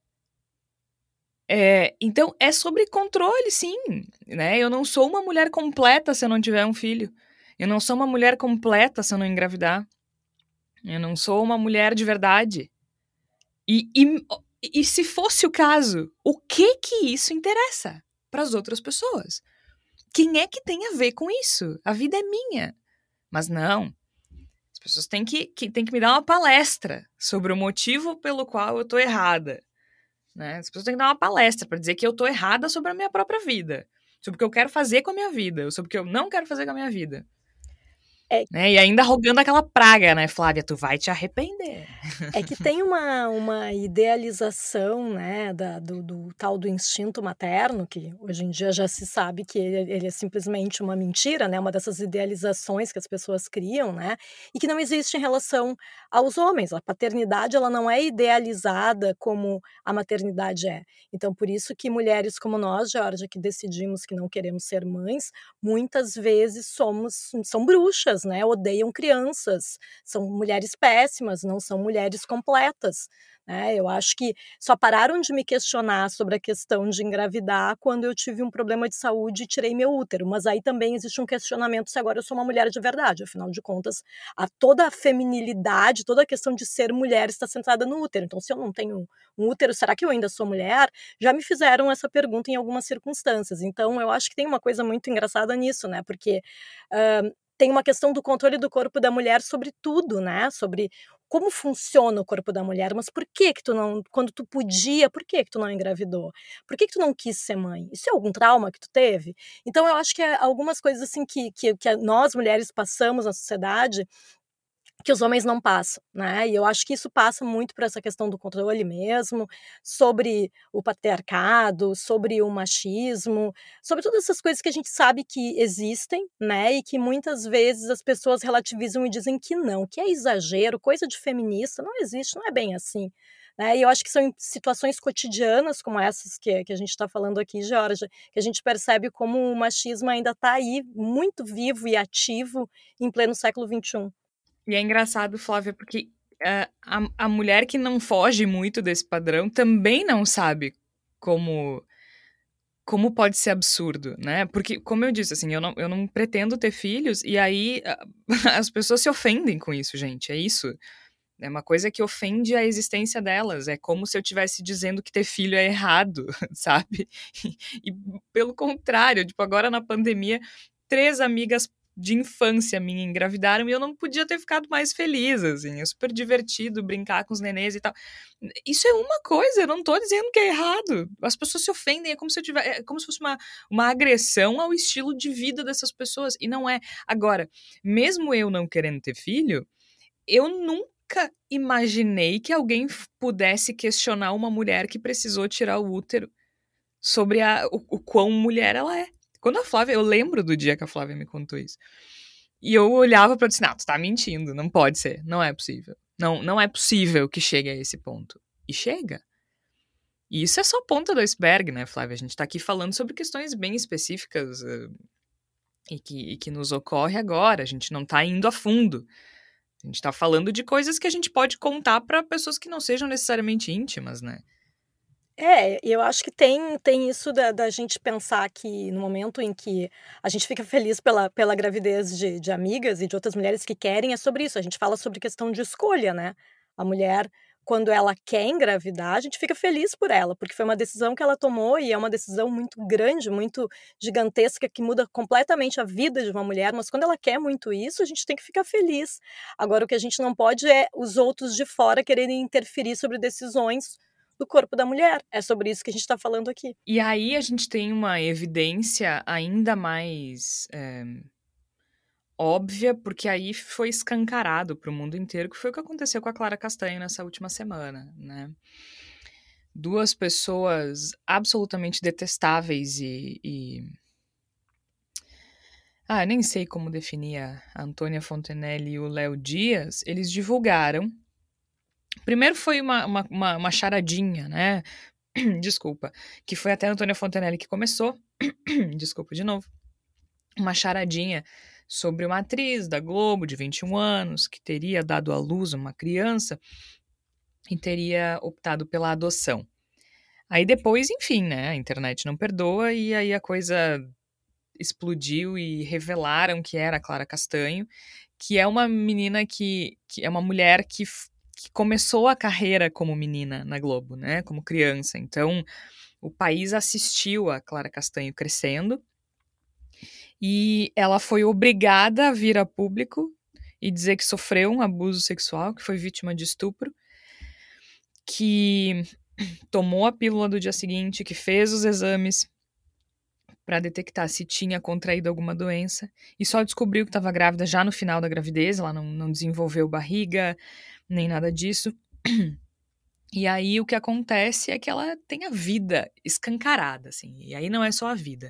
é, então, é sobre controle, sim. Né? Eu não sou uma mulher completa se eu não tiver um filho. Eu não sou uma mulher completa se eu não engravidar. Eu não sou uma mulher de verdade. E, e, e se fosse o caso, o que que isso interessa para as outras pessoas? Quem é que tem a ver com isso? A vida é minha. Mas não. As pessoas têm que, que, têm que me dar uma palestra sobre o motivo pelo qual eu tô errada. Né? As pessoas têm que dar uma palestra para dizer que eu tô errada sobre a minha própria vida, sobre o que eu quero fazer com a minha vida, sobre o que eu não quero fazer com a minha vida. É... Né? E ainda rogando aquela praga, né, Flávia? Tu vai te arrepender. É que tem uma, uma idealização, né, da, do, do, tal do instinto materno, que hoje em dia já se sabe que ele, ele, é simplesmente uma mentira, né, uma dessas idealizações que as pessoas criam, né, e que não existe em relação aos homens. A paternidade, ela não é idealizada como a maternidade é. Então, por isso que mulheres como nós, Georgia, que decidimos que não queremos ser mães, muitas vezes somos, são bruxas, né? Odeiam crianças, são mulheres péssimas, não são mulheres completas. Né? Eu acho que só pararam de me questionar sobre a questão de engravidar quando eu tive um problema de saúde e tirei meu útero. Mas aí também existe um questionamento se agora eu sou uma mulher de verdade. Afinal de contas, a toda a feminilidade, toda a questão de ser mulher está centrada no útero. Então, se eu não tenho um útero, será que eu ainda sou mulher? Já me fizeram essa pergunta em algumas circunstâncias. Então, eu acho que tem uma coisa muito engraçada nisso, né? Porque uh, tem uma questão do controle do corpo da mulher sobre tudo, né? Sobre como funciona o corpo da mulher, mas por que que tu não, quando tu podia, por que que tu não engravidou? Por que que tu não quis ser mãe? Isso é algum trauma que tu teve? Então eu acho que é algumas coisas assim que, que, que nós mulheres passamos na sociedade que os homens não passam, né? E eu acho que isso passa muito por essa questão do controle mesmo, sobre o patriarcado, sobre o machismo, sobre todas essas coisas que a gente sabe que existem, né? E que muitas vezes as pessoas relativizam e dizem que não, que é exagero, coisa de feminista, não existe, não é bem assim. Né? E eu acho que são situações cotidianas como essas que, que a gente está falando aqui, Georgia, que a gente percebe como o machismo ainda está aí muito vivo e ativo em pleno século XXI. E é engraçado, Flávia, porque uh, a, a mulher que não foge muito desse padrão também não sabe como como pode ser absurdo, né? Porque, como eu disse, assim, eu não, eu não pretendo ter filhos, e aí as pessoas se ofendem com isso, gente. É isso. É uma coisa que ofende a existência delas. É como se eu estivesse dizendo que ter filho é errado, sabe? E, e pelo contrário, tipo, agora na pandemia, três amigas de infância minha engravidaram e eu não podia ter ficado mais feliz, assim. É super divertido brincar com os nenês e tal. Isso é uma coisa, eu não tô dizendo que é errado. As pessoas se ofendem, é como se eu tivesse, é como se fosse uma, uma agressão ao estilo de vida dessas pessoas. E não é. Agora, mesmo eu não querendo ter filho, eu nunca imaginei que alguém pudesse questionar uma mulher que precisou tirar o útero sobre a, o, o quão mulher ela é. Quando a Flávia, eu lembro do dia que a Flávia me contou isso. E eu olhava para disse, não, tu tá mentindo, não pode ser, não é possível. Não, não é possível que chegue a esse ponto. E chega. E isso é só a ponta do iceberg, né, Flávia? A gente tá aqui falando sobre questões bem específicas uh, e, que, e que nos ocorre agora. A gente não tá indo a fundo. A gente tá falando de coisas que a gente pode contar para pessoas que não sejam necessariamente íntimas, né? É, eu acho que tem, tem isso da, da gente pensar que no momento em que a gente fica feliz pela, pela gravidez de, de amigas e de outras mulheres que querem, é sobre isso. A gente fala sobre questão de escolha, né? A mulher, quando ela quer engravidar, a gente fica feliz por ela, porque foi uma decisão que ela tomou e é uma decisão muito grande, muito gigantesca, que muda completamente a vida de uma mulher. Mas quando ela quer muito isso, a gente tem que ficar feliz. Agora, o que a gente não pode é os outros de fora quererem interferir sobre decisões do corpo da mulher. É sobre isso que a gente está falando aqui. E aí a gente tem uma evidência ainda mais é, óbvia, porque aí foi escancarado para o mundo inteiro, que foi o que aconteceu com a Clara Castanho nessa última semana, né? Duas pessoas absolutamente detestáveis e, e... Ah, nem sei como definir a Antônia Fontenelle e o Léo Dias. Eles divulgaram Primeiro foi uma, uma, uma, uma charadinha, né? Desculpa. Que foi até a Antônia Fontanelli que começou. Desculpa de novo. Uma charadinha sobre uma atriz da Globo de 21 anos que teria dado à luz uma criança e teria optado pela adoção. Aí depois, enfim, né? A internet não perdoa e aí a coisa explodiu e revelaram que era a Clara Castanho, que é uma menina que, que é uma mulher que que começou a carreira como menina na Globo, né, como criança. Então, o país assistiu a Clara Castanho crescendo e ela foi obrigada a vir a público e dizer que sofreu um abuso sexual, que foi vítima de estupro, que tomou a pílula do dia seguinte, que fez os exames para detectar se tinha contraído alguma doença e só descobriu que estava grávida já no final da gravidez, ela não, não desenvolveu barriga, nem nada disso. E aí o que acontece é que ela tem a vida escancarada, assim. E aí não é só a vida.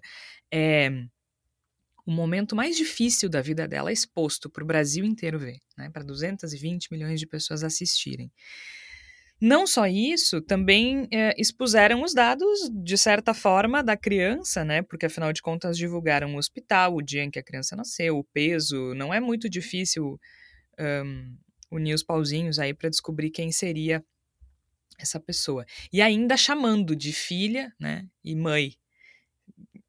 É o momento mais difícil da vida dela exposto para o Brasil inteiro ver, né? Para 220 milhões de pessoas assistirem. Não só isso, também é, expuseram os dados, de certa forma, da criança, né? Porque afinal de contas divulgaram o hospital, o dia em que a criança nasceu, o peso. Não é muito difícil um, unir os pauzinhos aí para descobrir quem seria essa pessoa. E ainda chamando de filha, né? E mãe.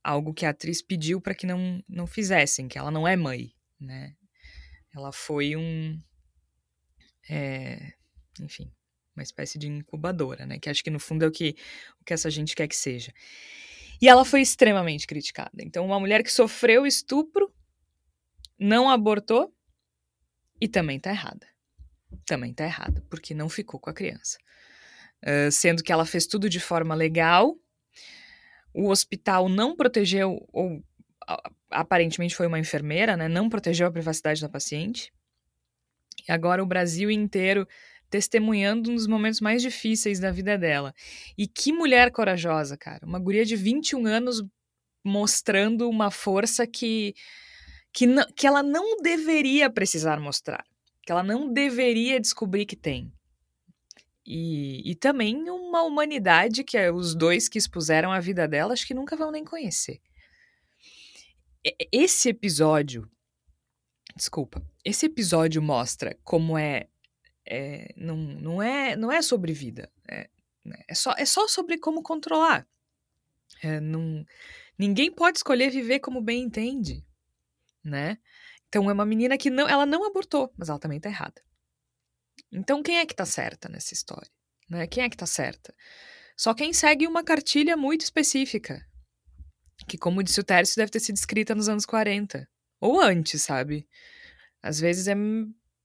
Algo que a atriz pediu para que não, não fizessem, que ela não é mãe, né? Ela foi um. É, enfim, uma espécie de incubadora, né? Que acho que no fundo é o que, o que essa gente quer que seja. E ela foi extremamente criticada. Então, uma mulher que sofreu estupro não abortou e também tá errada. Também tá errada, porque não ficou com a criança. Uh, sendo que ela fez tudo de forma legal, o hospital não protegeu, ou aparentemente foi uma enfermeira, né? Não protegeu a privacidade da paciente. E agora o Brasil inteiro testemunhando um dos momentos mais difíceis da vida dela. E que mulher corajosa, cara. Uma guria de 21 anos mostrando uma força que, que, não, que ela não deveria precisar mostrar. Que ela não deveria descobrir que tem. E, e também uma humanidade que é os dois que expuseram a vida dela, acho que nunca vão nem conhecer. Esse episódio. Desculpa. Esse episódio mostra como é é, não, não, é, não é sobre vida. É, né, é, só, é só sobre como controlar. É, não, ninguém pode escolher viver como bem entende, né? Então é uma menina que não, ela não abortou, mas ela também tá errada. Então quem é que tá certa nessa história? Né? Quem é que tá certa? Só quem segue uma cartilha muito específica, que como disse o Tércio, deve ter sido escrita nos anos 40 ou antes, sabe? Às vezes é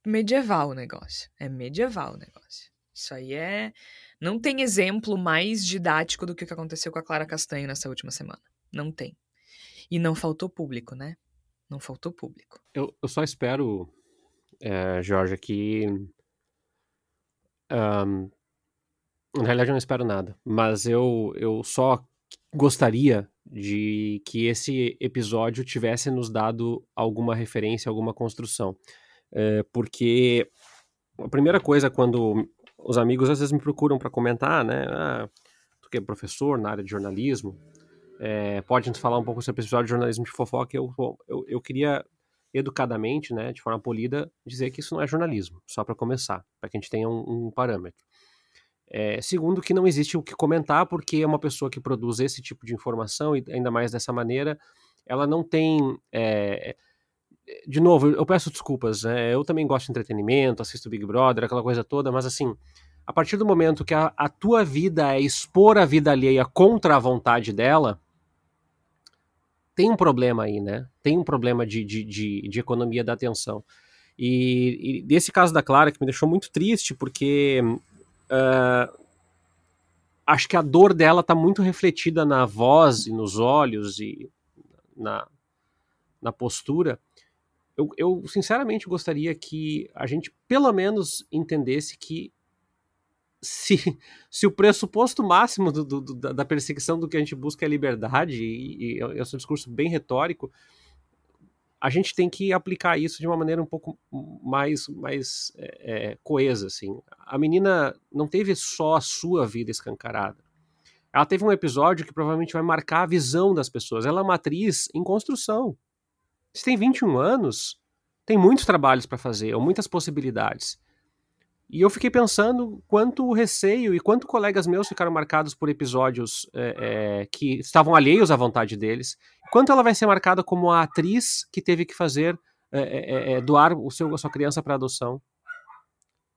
medieval o negócio. É medieval o negócio. Isso aí é. Não tem exemplo mais didático do que o que aconteceu com a Clara Castanho nessa última semana. Não tem. E não faltou público, né? Não faltou público. Eu, eu só espero, é, Jorge, que. Um, na realidade, eu não espero nada. Mas eu, eu só gostaria de que esse episódio tivesse nos dado alguma referência, alguma construção é, porque a primeira coisa quando os amigos às vezes me procuram para comentar, né? Ah, tu que é professor na área de jornalismo, é, pode nos falar um pouco sobre o episódio de jornalismo de fofoca? Eu, eu, eu queria educadamente, né, de forma polida, dizer que isso não é jornalismo, só para começar, para que a gente tenha um, um parâmetro. É, segundo, que não existe o que comentar, porque uma pessoa que produz esse tipo de informação, e ainda mais dessa maneira, ela não tem. É, de novo, eu peço desculpas, né? Eu também gosto de entretenimento, assisto Big Brother, aquela coisa toda, mas assim, a partir do momento que a, a tua vida é expor a vida alheia contra a vontade dela, tem um problema aí, né? Tem um problema de, de, de, de economia da atenção. E, e desse caso da Clara, que me deixou muito triste, porque uh, acho que a dor dela está muito refletida na voz e nos olhos e na, na postura eu, eu sinceramente gostaria que a gente pelo menos entendesse que se, se o pressuposto máximo do, do, da perseguição do que a gente busca é liberdade, e, e esse é um discurso bem retórico, a gente tem que aplicar isso de uma maneira um pouco mais, mais é, é, coesa. Assim. A menina não teve só a sua vida escancarada. Ela teve um episódio que provavelmente vai marcar a visão das pessoas. Ela é uma atriz em construção. Você tem 21 anos, tem muitos trabalhos para fazer, ou muitas possibilidades. E eu fiquei pensando quanto receio e quanto colegas meus ficaram marcados por episódios é, é, que estavam alheios à vontade deles. Quanto ela vai ser marcada como a atriz que teve que fazer é, é doar o seu, a sua criança para adoção.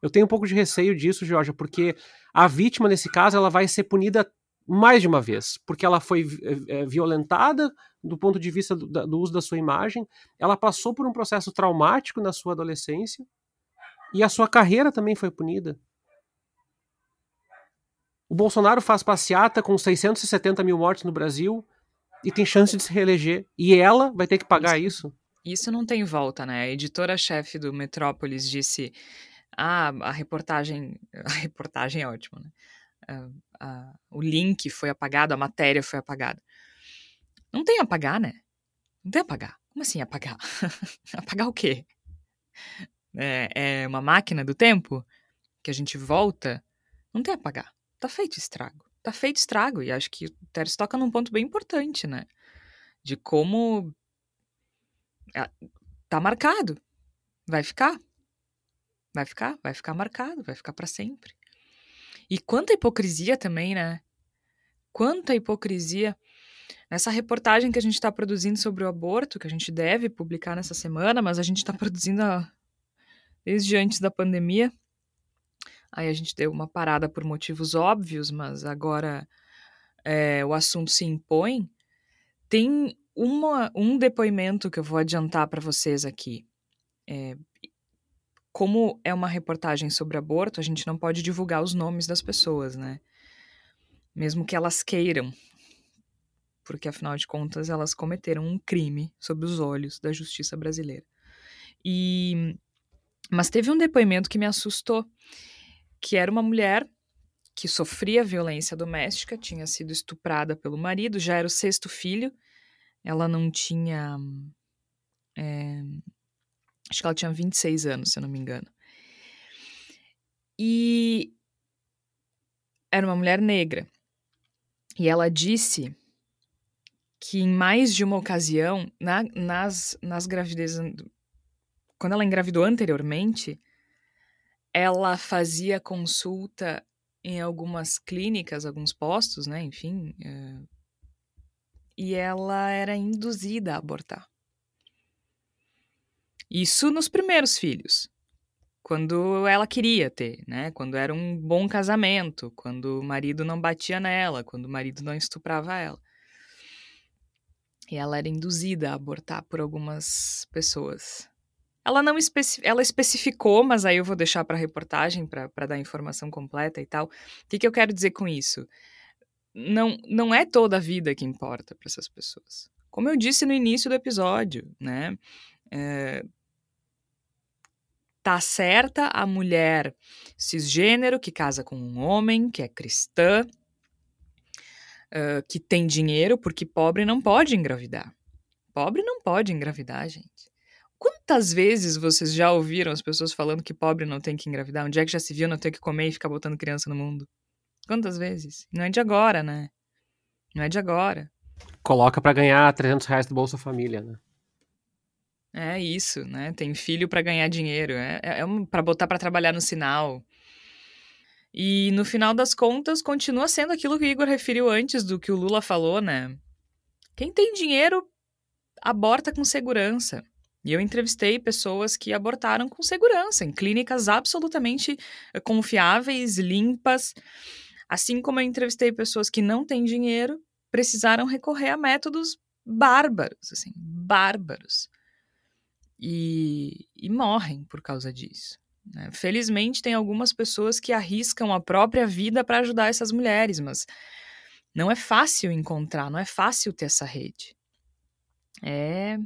Eu tenho um pouco de receio disso, Georgia, porque a vítima, nesse caso, ela vai ser punida mais de uma vez, porque ela foi é, violentada do ponto de vista do, do, uso da sua imagem, ela passou por um processo traumático na sua adolescência e a sua carreira também foi punida. O Bolsonaro faz passeata com 670 mil mortes no Brasil e tem chance de se reeleger. E ela vai ter que pagar isso. Isso não tem volta, né? A editora-chefe do Metrópolis disse: Ah, a reportagem. A reportagem é ótima, né? o link foi apagado, a matéria foi apagada. Não tem apagar, né? Não tem apagar. Como assim apagar? apagar o quê? É, é, uma máquina do tempo que a gente volta? Não tem apagar. Tá feito estrago. Tá feito estrago. E acho que o Teres toca num ponto bem importante, né? De como. É, tá marcado. Vai ficar. Vai ficar, vai ficar marcado, vai ficar para sempre. E quanta hipocrisia também, né? Quanta hipocrisia. Nessa reportagem que a gente está produzindo sobre o aborto, que a gente deve publicar nessa semana, mas a gente está produzindo a... desde antes da pandemia. Aí a gente deu uma parada por motivos óbvios, mas agora é, o assunto se impõe. Tem uma, um depoimento que eu vou adiantar para vocês aqui. É, como é uma reportagem sobre aborto, a gente não pode divulgar os nomes das pessoas, né? Mesmo que elas queiram, porque afinal de contas elas cometeram um crime sob os olhos da justiça brasileira. E mas teve um depoimento que me assustou, que era uma mulher que sofria violência doméstica, tinha sido estuprada pelo marido, já era o sexto filho, ela não tinha. É, acho que ela tinha 26 anos, se eu não me engano. E era uma mulher negra. E ela disse que em mais de uma ocasião, na, nas, nas gravidezes. Quando ela engravidou anteriormente, ela fazia consulta em algumas clínicas, alguns postos, né? Enfim, é, e ela era induzida a abortar. Isso nos primeiros filhos, quando ela queria ter, né? Quando era um bom casamento, quando o marido não batia nela, quando o marido não estuprava ela. E ela era induzida a abortar por algumas pessoas. Ela não especi ela especificou, mas aí eu vou deixar para a reportagem para dar informação completa e tal. O que, que eu quero dizer com isso? não, não é toda a vida que importa para essas pessoas. Como eu disse no início do episódio, né? É, tá certa a mulher cisgênero que casa com um homem, que é cristã, que tem dinheiro, porque pobre não pode engravidar. Pobre não pode engravidar, gente. Quantas vezes vocês já ouviram as pessoas falando que pobre não tem que engravidar? Onde é que já se viu não ter que comer e ficar botando criança no mundo? Quantas vezes? Não é de agora, né? Não é de agora. Coloca para ganhar 300 reais do Bolsa Família, né? É isso, né? Tem filho para ganhar dinheiro, é, é, é um, para botar para trabalhar no sinal. E no final das contas, continua sendo aquilo que o Igor referiu antes do que o Lula falou, né? Quem tem dinheiro aborta com segurança. E eu entrevistei pessoas que abortaram com segurança, em clínicas absolutamente eh, confiáveis, limpas. Assim como eu entrevistei pessoas que não têm dinheiro, precisaram recorrer a métodos bárbaros, assim, bárbaros. E, e morrem por causa disso. Né? Felizmente, tem algumas pessoas que arriscam a própria vida para ajudar essas mulheres, mas não é fácil encontrar, não é fácil ter essa rede. É.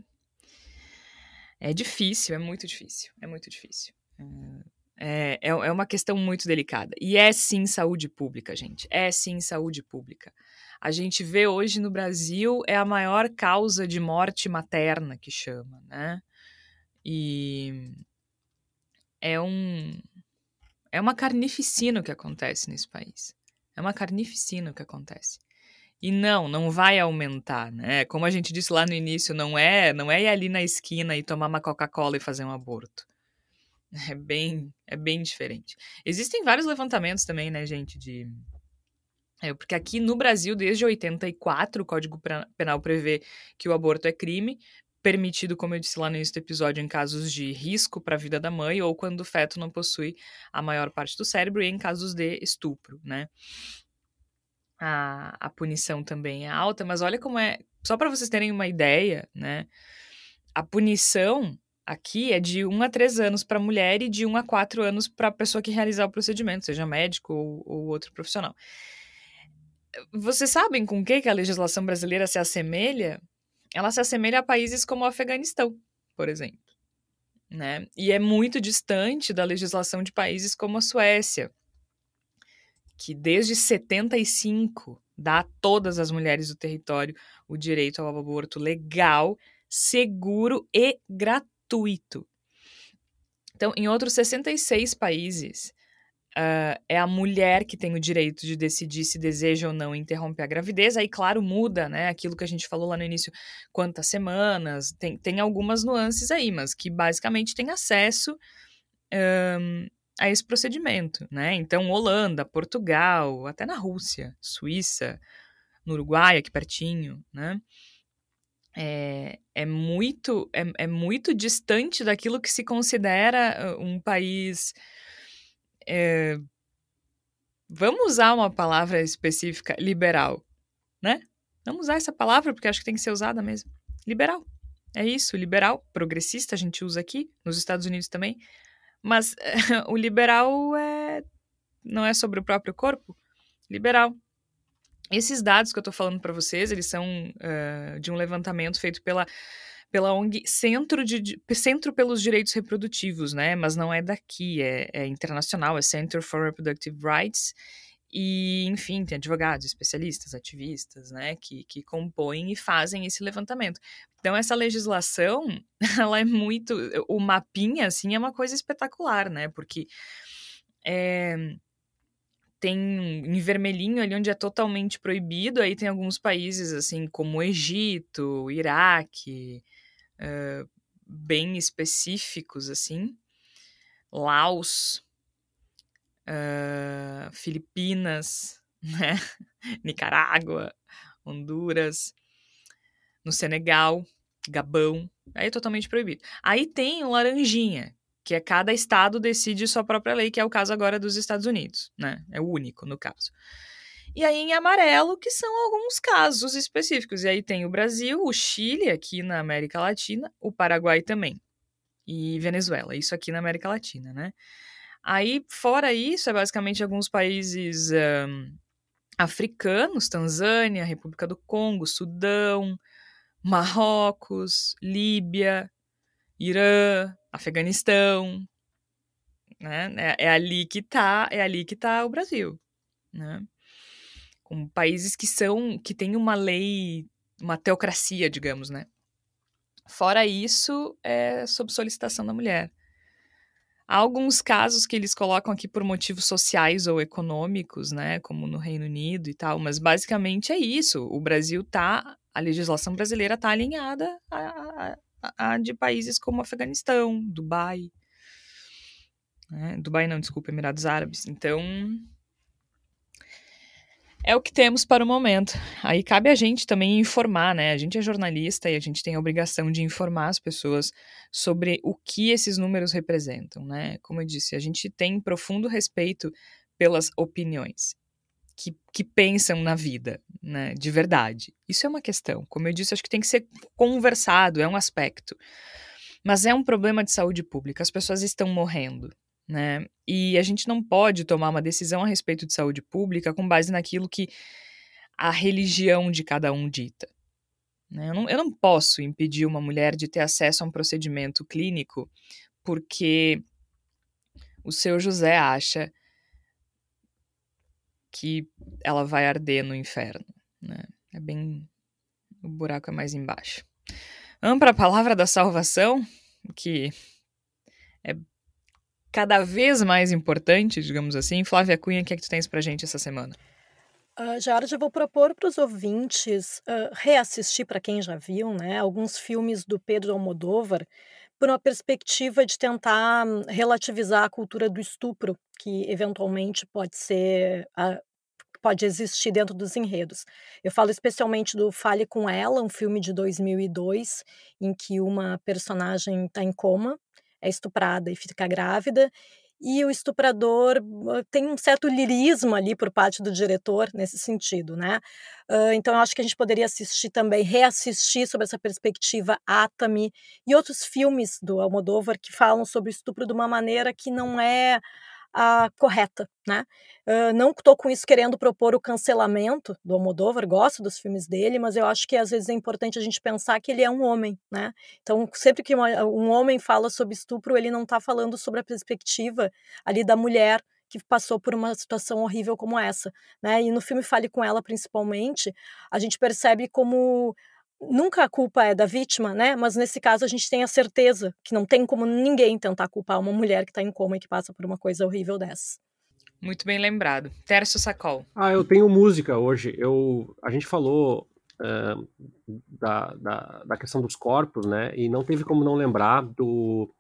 É difícil, é muito difícil, é muito difícil. É é, é, uma questão muito delicada. E é sim saúde pública, gente. É sim saúde pública. A gente vê hoje no Brasil é a maior causa de morte materna que chama, né? E é um é uma carnificina o que acontece nesse país. É uma carnificina o que acontece. E não, não vai aumentar, né? Como a gente disse lá no início, não é, não é ir ali na esquina e tomar uma Coca-Cola e fazer um aborto. É bem, é bem diferente. Existem vários levantamentos também, né, gente, de é, porque aqui no Brasil, desde 84, o Código Penal prevê que o aborto é crime, permitido, como eu disse lá no início do episódio, em casos de risco para a vida da mãe ou quando o feto não possui a maior parte do cérebro e em casos de estupro, né? A, a punição também é alta, mas olha como é. Só para vocês terem uma ideia, né? A punição aqui é de 1 a 3 anos para mulher e de 1 a 4 anos para a pessoa que realizar o procedimento, seja médico ou, ou, outro profissional. Vocês sabem com que, que a legislação brasileira se assemelha? Ela se assemelha a países como o Afeganistão, por exemplo. Né? E é muito distante da legislação de países como a Suécia, que desde 75 dá a todas as mulheres do território o direito ao aborto legal, seguro e gratuito. Então, em outros 66 países, uh, é a mulher que tem o direito de decidir se deseja ou não interromper a gravidez. Aí, claro, muda, né? Aquilo que a gente falou lá no início, quantas semanas, tem, tem algumas nuances aí, mas que basicamente tem acesso um, a esse procedimento, né? Então, Holanda, Portugal, até na Rússia, Suíça, no Uruguai, aqui pertinho, né? é, é, muito, é, é, muito distante daquilo que se considera um país. É, vamos usar uma palavra específica, liberal, né? Vamos usar essa palavra porque acho que tem que ser usada mesmo. liberal. É isso, liberal, progressista, a gente usa aqui, nos Estados Unidos também. Mas o liberal é, não é sobre o próprio corpo? Liberal. Esses dados que eu estou falando para vocês, eles são uh, de um levantamento feito pela, pela ONG Centro, de, Centro pelos Direitos Reprodutivos, né? Mas não é daqui, é, é internacional, é Center for Reproductive Rights. E, enfim, tem advogados, especialistas, ativistas, né, que, que compõem e fazem esse levantamento. Então, essa legislação, ela é muito. O mapinha, assim, é uma coisa espetacular, né, porque. É, tem em vermelhinho ali onde é totalmente proibido, aí tem alguns países, assim, como Egito, Iraque, bem específicos, assim. Laos, uh, Filipinas, né? Nicarágua, Honduras, no Senegal, Gabão, aí é totalmente proibido. Aí tem o laranjinha, que é cada estado decide sua própria lei, que é o caso agora dos Estados Unidos, né? É o único no caso. E aí em amarelo, que são alguns casos específicos. E aí tem o Brasil, o Chile aqui na América Latina, o Paraguai também. E Venezuela, isso aqui na América Latina, né? Aí, fora isso, é basicamente alguns países um, africanos, Tanzânia, República do Congo, Sudão, Marrocos, Líbia, Irã, Afeganistão, né? É, é, ali que tá, é ali que tá o Brasil, né? Com países que são, que têm uma lei, uma teocracia, digamos, né? Fora isso, é sob solicitação da mulher. Há alguns casos que eles colocam aqui por motivos sociais ou econômicos, né, como no Reino Unido e tal, mas basicamente é isso. O Brasil tá, a legislação brasileira está alinhada a, a, a, de países como Afeganistão, Dubai, né? Dubai não, desculpa, Emirados Árabes. Então, é o que temos para o momento. Aí cabe a gente também informar, né? A gente é jornalista e a gente tem a obrigação de informar as pessoas sobre o que esses números representam, né? Como eu disse, a gente tem profundo respeito pelas opiniões que, que pensam na vida, né? De verdade. Isso é uma questão. Como eu disse, acho que tem que ser conversado, é um aspecto. Mas é um problema de saúde pública. As pessoas estão morrendo né? E a gente não pode tomar uma decisão a respeito de saúde pública com base naquilo que a religião de cada um dita. Né? Eu, não, eu não posso impedir uma mulher de ter acesso a um procedimento clínico porque o seu José acha que ela vai arder no inferno. Né? É bem. O buraco é mais embaixo. Vamos para a palavra da salvação, que é cada vez mais importante, digamos assim. Flávia Cunha, o que é que tu tens pra gente essa semana? Uh, Jorge, eu vou propor para os ouvintes uh, reassistir, para quem já viu, né, alguns filmes do Pedro Almodóvar, por uma perspectiva de tentar hum, relativizar a cultura do estupro, que eventualmente pode ser uh, pode existir dentro dos enredos. Eu falo especialmente do Fale com Ela, um filme de 2002, em que uma personagem está em coma é estuprada e fica grávida, e o estuprador tem um certo lirismo ali por parte do diretor nesse sentido, né? Uh, então eu acho que a gente poderia assistir também, reassistir sobre essa perspectiva Atami e outros filmes do Almodóvar que falam sobre o estupro de uma maneira que não é a correta, né? Uh, não estou com isso querendo propor o cancelamento do Almodóvar, gosto dos filmes dele, mas eu acho que às vezes é importante a gente pensar que ele é um homem, né? Então, sempre que uma, um homem fala sobre estupro, ele não está falando sobre a perspectiva ali da mulher que passou por uma situação horrível como essa, né? E no filme Fale com ela, principalmente, a gente percebe como nunca a culpa é da vítima, né? Mas nesse caso a gente tem a certeza que não tem como ninguém tentar culpar uma mulher que está em coma e que passa por uma coisa horrível dessa. Muito bem lembrado. Tércio Sacol. Ah, eu tenho música hoje. Eu, a gente falou uh, da, da, da, questão dos corpos, né? E não teve como não lembrar do,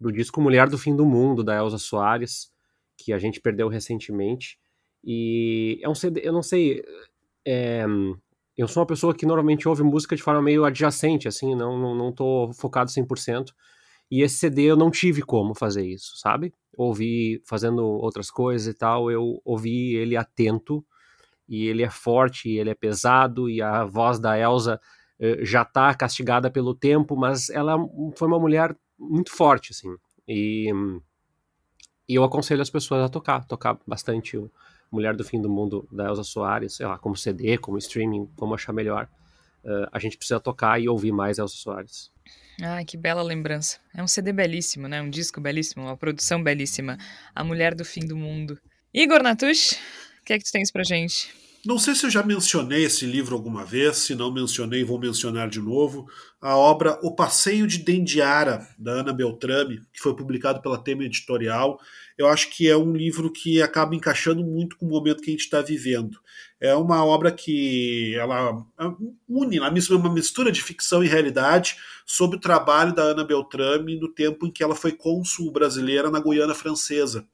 do disco Mulher do Fim do Mundo, da Elza Soares, que a gente perdeu recentemente. E é um CD, eu não sei. É, eu sou uma pessoa que normalmente ouve música de forma meio adjacente, assim, não, não, não tô focado 100%. E esse CD eu não tive como fazer isso, sabe? Ouvi fazendo outras coisas e tal, eu ouvi ele atento, e ele é forte, e ele é pesado, e a voz da Elsa uh, já está castigada pelo tempo, mas ela foi uma mulher muito forte, assim. E, e eu aconselho as pessoas a tocar, tocar bastante o Mulher do Fim do Mundo da Elsa Soares, sei lá, como CD, como streaming, como achar melhor. Uh, a gente precisa tocar e ouvir mais Elsa Soares. Ai, que bela lembrança. É um CD belíssimo, né? Um disco belíssimo, uma produção belíssima. A Mulher do Fim do Mundo. Igor Natush, o que é que tu tens pra gente? Não sei se eu já mencionei esse livro alguma vez, se não mencionei, vou mencionar de novo. A obra O Passeio de Dendiara, da Ana Beltrame, que foi publicado pela Tema Editorial. Eu acho que é um livro que acaba encaixando muito com o momento que a gente está vivendo. É uma obra que ela une uma mistura de ficção e realidade sobre o trabalho da Ana Beltrame no tempo em que ela foi cônsul brasileira na Guiana Francesa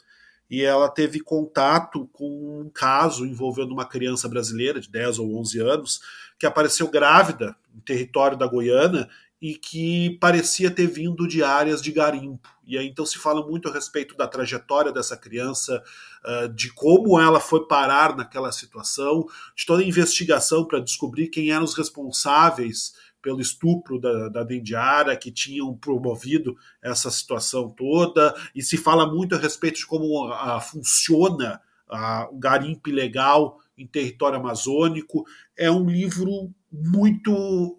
e ela teve contato com um caso envolvendo uma criança brasileira de 10 ou 11 anos que apareceu grávida em território da Guiana e que parecia ter vindo de áreas de garimpo. E aí então se fala muito a respeito da trajetória dessa criança, de como ela foi parar naquela situação, de toda a investigação para descobrir quem eram os responsáveis pelo estupro da, da Dendiara, que tinham promovido essa situação toda, e se fala muito a respeito de como a, funciona a, o garimpo ilegal em território amazônico. É um livro muito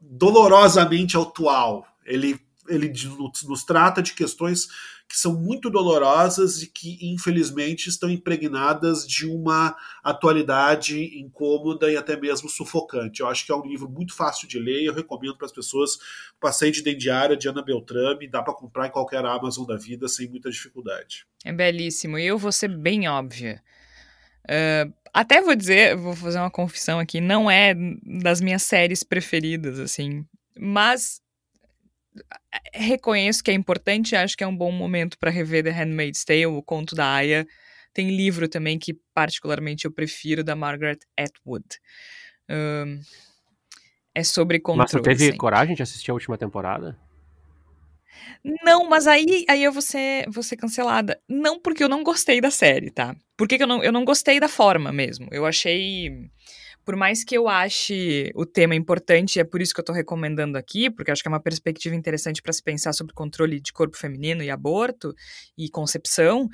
dolorosamente atual. Ele, ele nos, trata de questões que são muito dolorosas e que, infelizmente, estão impregnadas de uma atualidade incômoda e até mesmo sufocante. Eu acho que é um livro muito fácil de ler eu recomendo para as pessoas. Passei de Dendiária, de Ana Beltrame, dá para comprar em qualquer Amazon da vida sem muita dificuldade. É belíssimo. E eu vou ser bem óbvia. Uh, até vou dizer, vou fazer uma confissão aqui, não é das minhas séries preferidas, assim, mas reconheço que é importante, acho que é um bom momento para rever The Handmaid's Tale, o conto da Aya. Tem livro também que particularmente eu prefiro, da Margaret Atwood. Um, é sobre controle. Mas você teve sempre. coragem de assistir a última temporada? Não, mas aí, aí eu vou ser, vou ser cancelada. Não porque eu não gostei da série, tá? Porque eu não, eu não gostei da forma mesmo. Eu achei por mais que eu ache o tema importante, é por isso que eu estou recomendando aqui, porque acho que é uma perspectiva interessante para se pensar sobre controle de corpo feminino e aborto e concepção,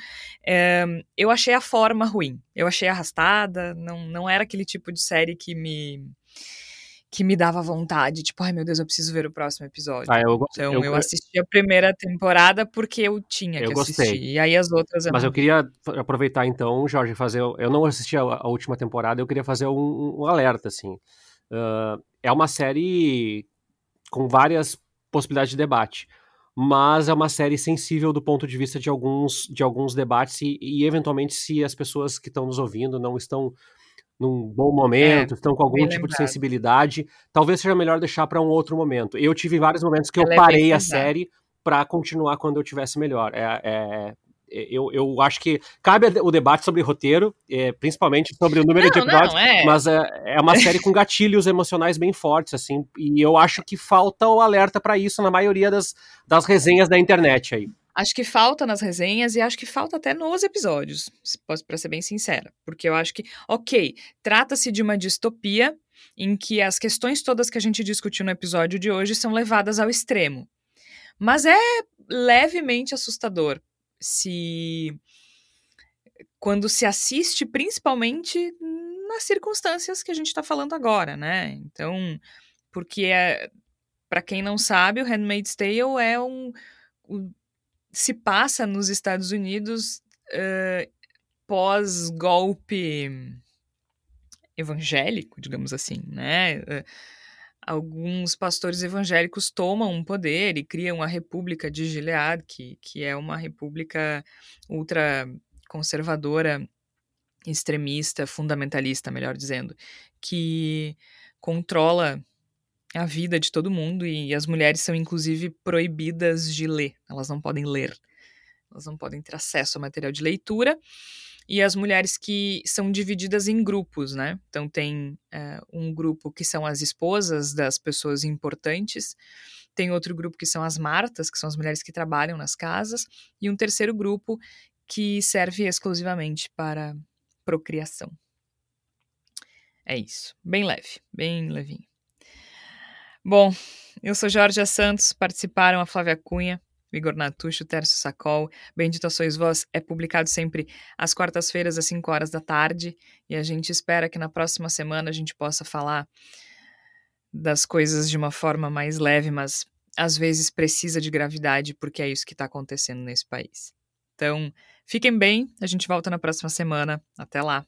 é, eu achei a forma ruim. Eu achei arrastada, não, não era aquele tipo de série que me que me dava vontade, tipo, ai meu Deus, eu preciso ver o próximo episódio. Ah, eu, então eu, eu assisti a primeira temporada porque eu tinha eu que gostei. assistir. E aí as outras eu Mas não... eu queria aproveitar então, Jorge, fazer. Eu não assisti a, a última temporada, eu queria fazer um, um alerta, assim. Uh, é uma série com várias possibilidades de debate. Mas é uma série sensível do ponto de vista de alguns, de alguns debates, e, e eventualmente, se as pessoas que estão nos ouvindo não estão num bom momento, é, estão com algum tipo de sensibilidade, talvez seja melhor deixar para um outro momento. Eu tive vários momentos que Ela eu é parei é a série para continuar quando eu tivesse melhor. É, é, eu, eu acho que cabe o debate sobre roteiro, é, principalmente sobre o número não, de episódios, não, é. mas é, é uma série com gatilhos emocionais bem fortes, assim, e eu acho que falta o alerta para isso na maioria das, das resenhas da internet aí. Acho que falta nas resenhas e acho que falta até nos episódios, para ser bem sincera. Porque eu acho que, ok, trata-se de uma distopia em que as questões todas que a gente discutiu no episódio de hoje são levadas ao extremo. Mas é levemente assustador se. quando se assiste, principalmente nas circunstâncias que a gente está falando agora, né? Então, porque é. Para quem não sabe, o Handmaid's Tale é um se passa nos Estados Unidos uh, pós-golpe evangélico, digamos assim, né? Uh, alguns pastores evangélicos tomam um poder e criam a República de Gilead, que, que é uma república ultra conservadora, extremista, fundamentalista, melhor dizendo, que controla a vida de todo mundo e as mulheres são inclusive proibidas de ler, elas não podem ler, elas não podem ter acesso ao material de leitura. E as mulheres que são divididas em grupos, né? Então tem é, um grupo que são as esposas das pessoas importantes, tem outro grupo que são as martas, que são as mulheres que trabalham nas casas, e um terceiro grupo que serve exclusivamente para procriação. É isso. Bem leve, bem levinho. Bom, eu sou Jorge Santos, participaram a Flávia Cunha, Igor Natucho, Tércio Sacol. Bendito Sois Vós é publicado sempre às quartas-feiras, às 5 horas da tarde. E a gente espera que na próxima semana a gente possa falar das coisas de uma forma mais leve, mas às vezes precisa de gravidade, porque é isso que está acontecendo nesse país. Então, fiquem bem, a gente volta na próxima semana. Até lá!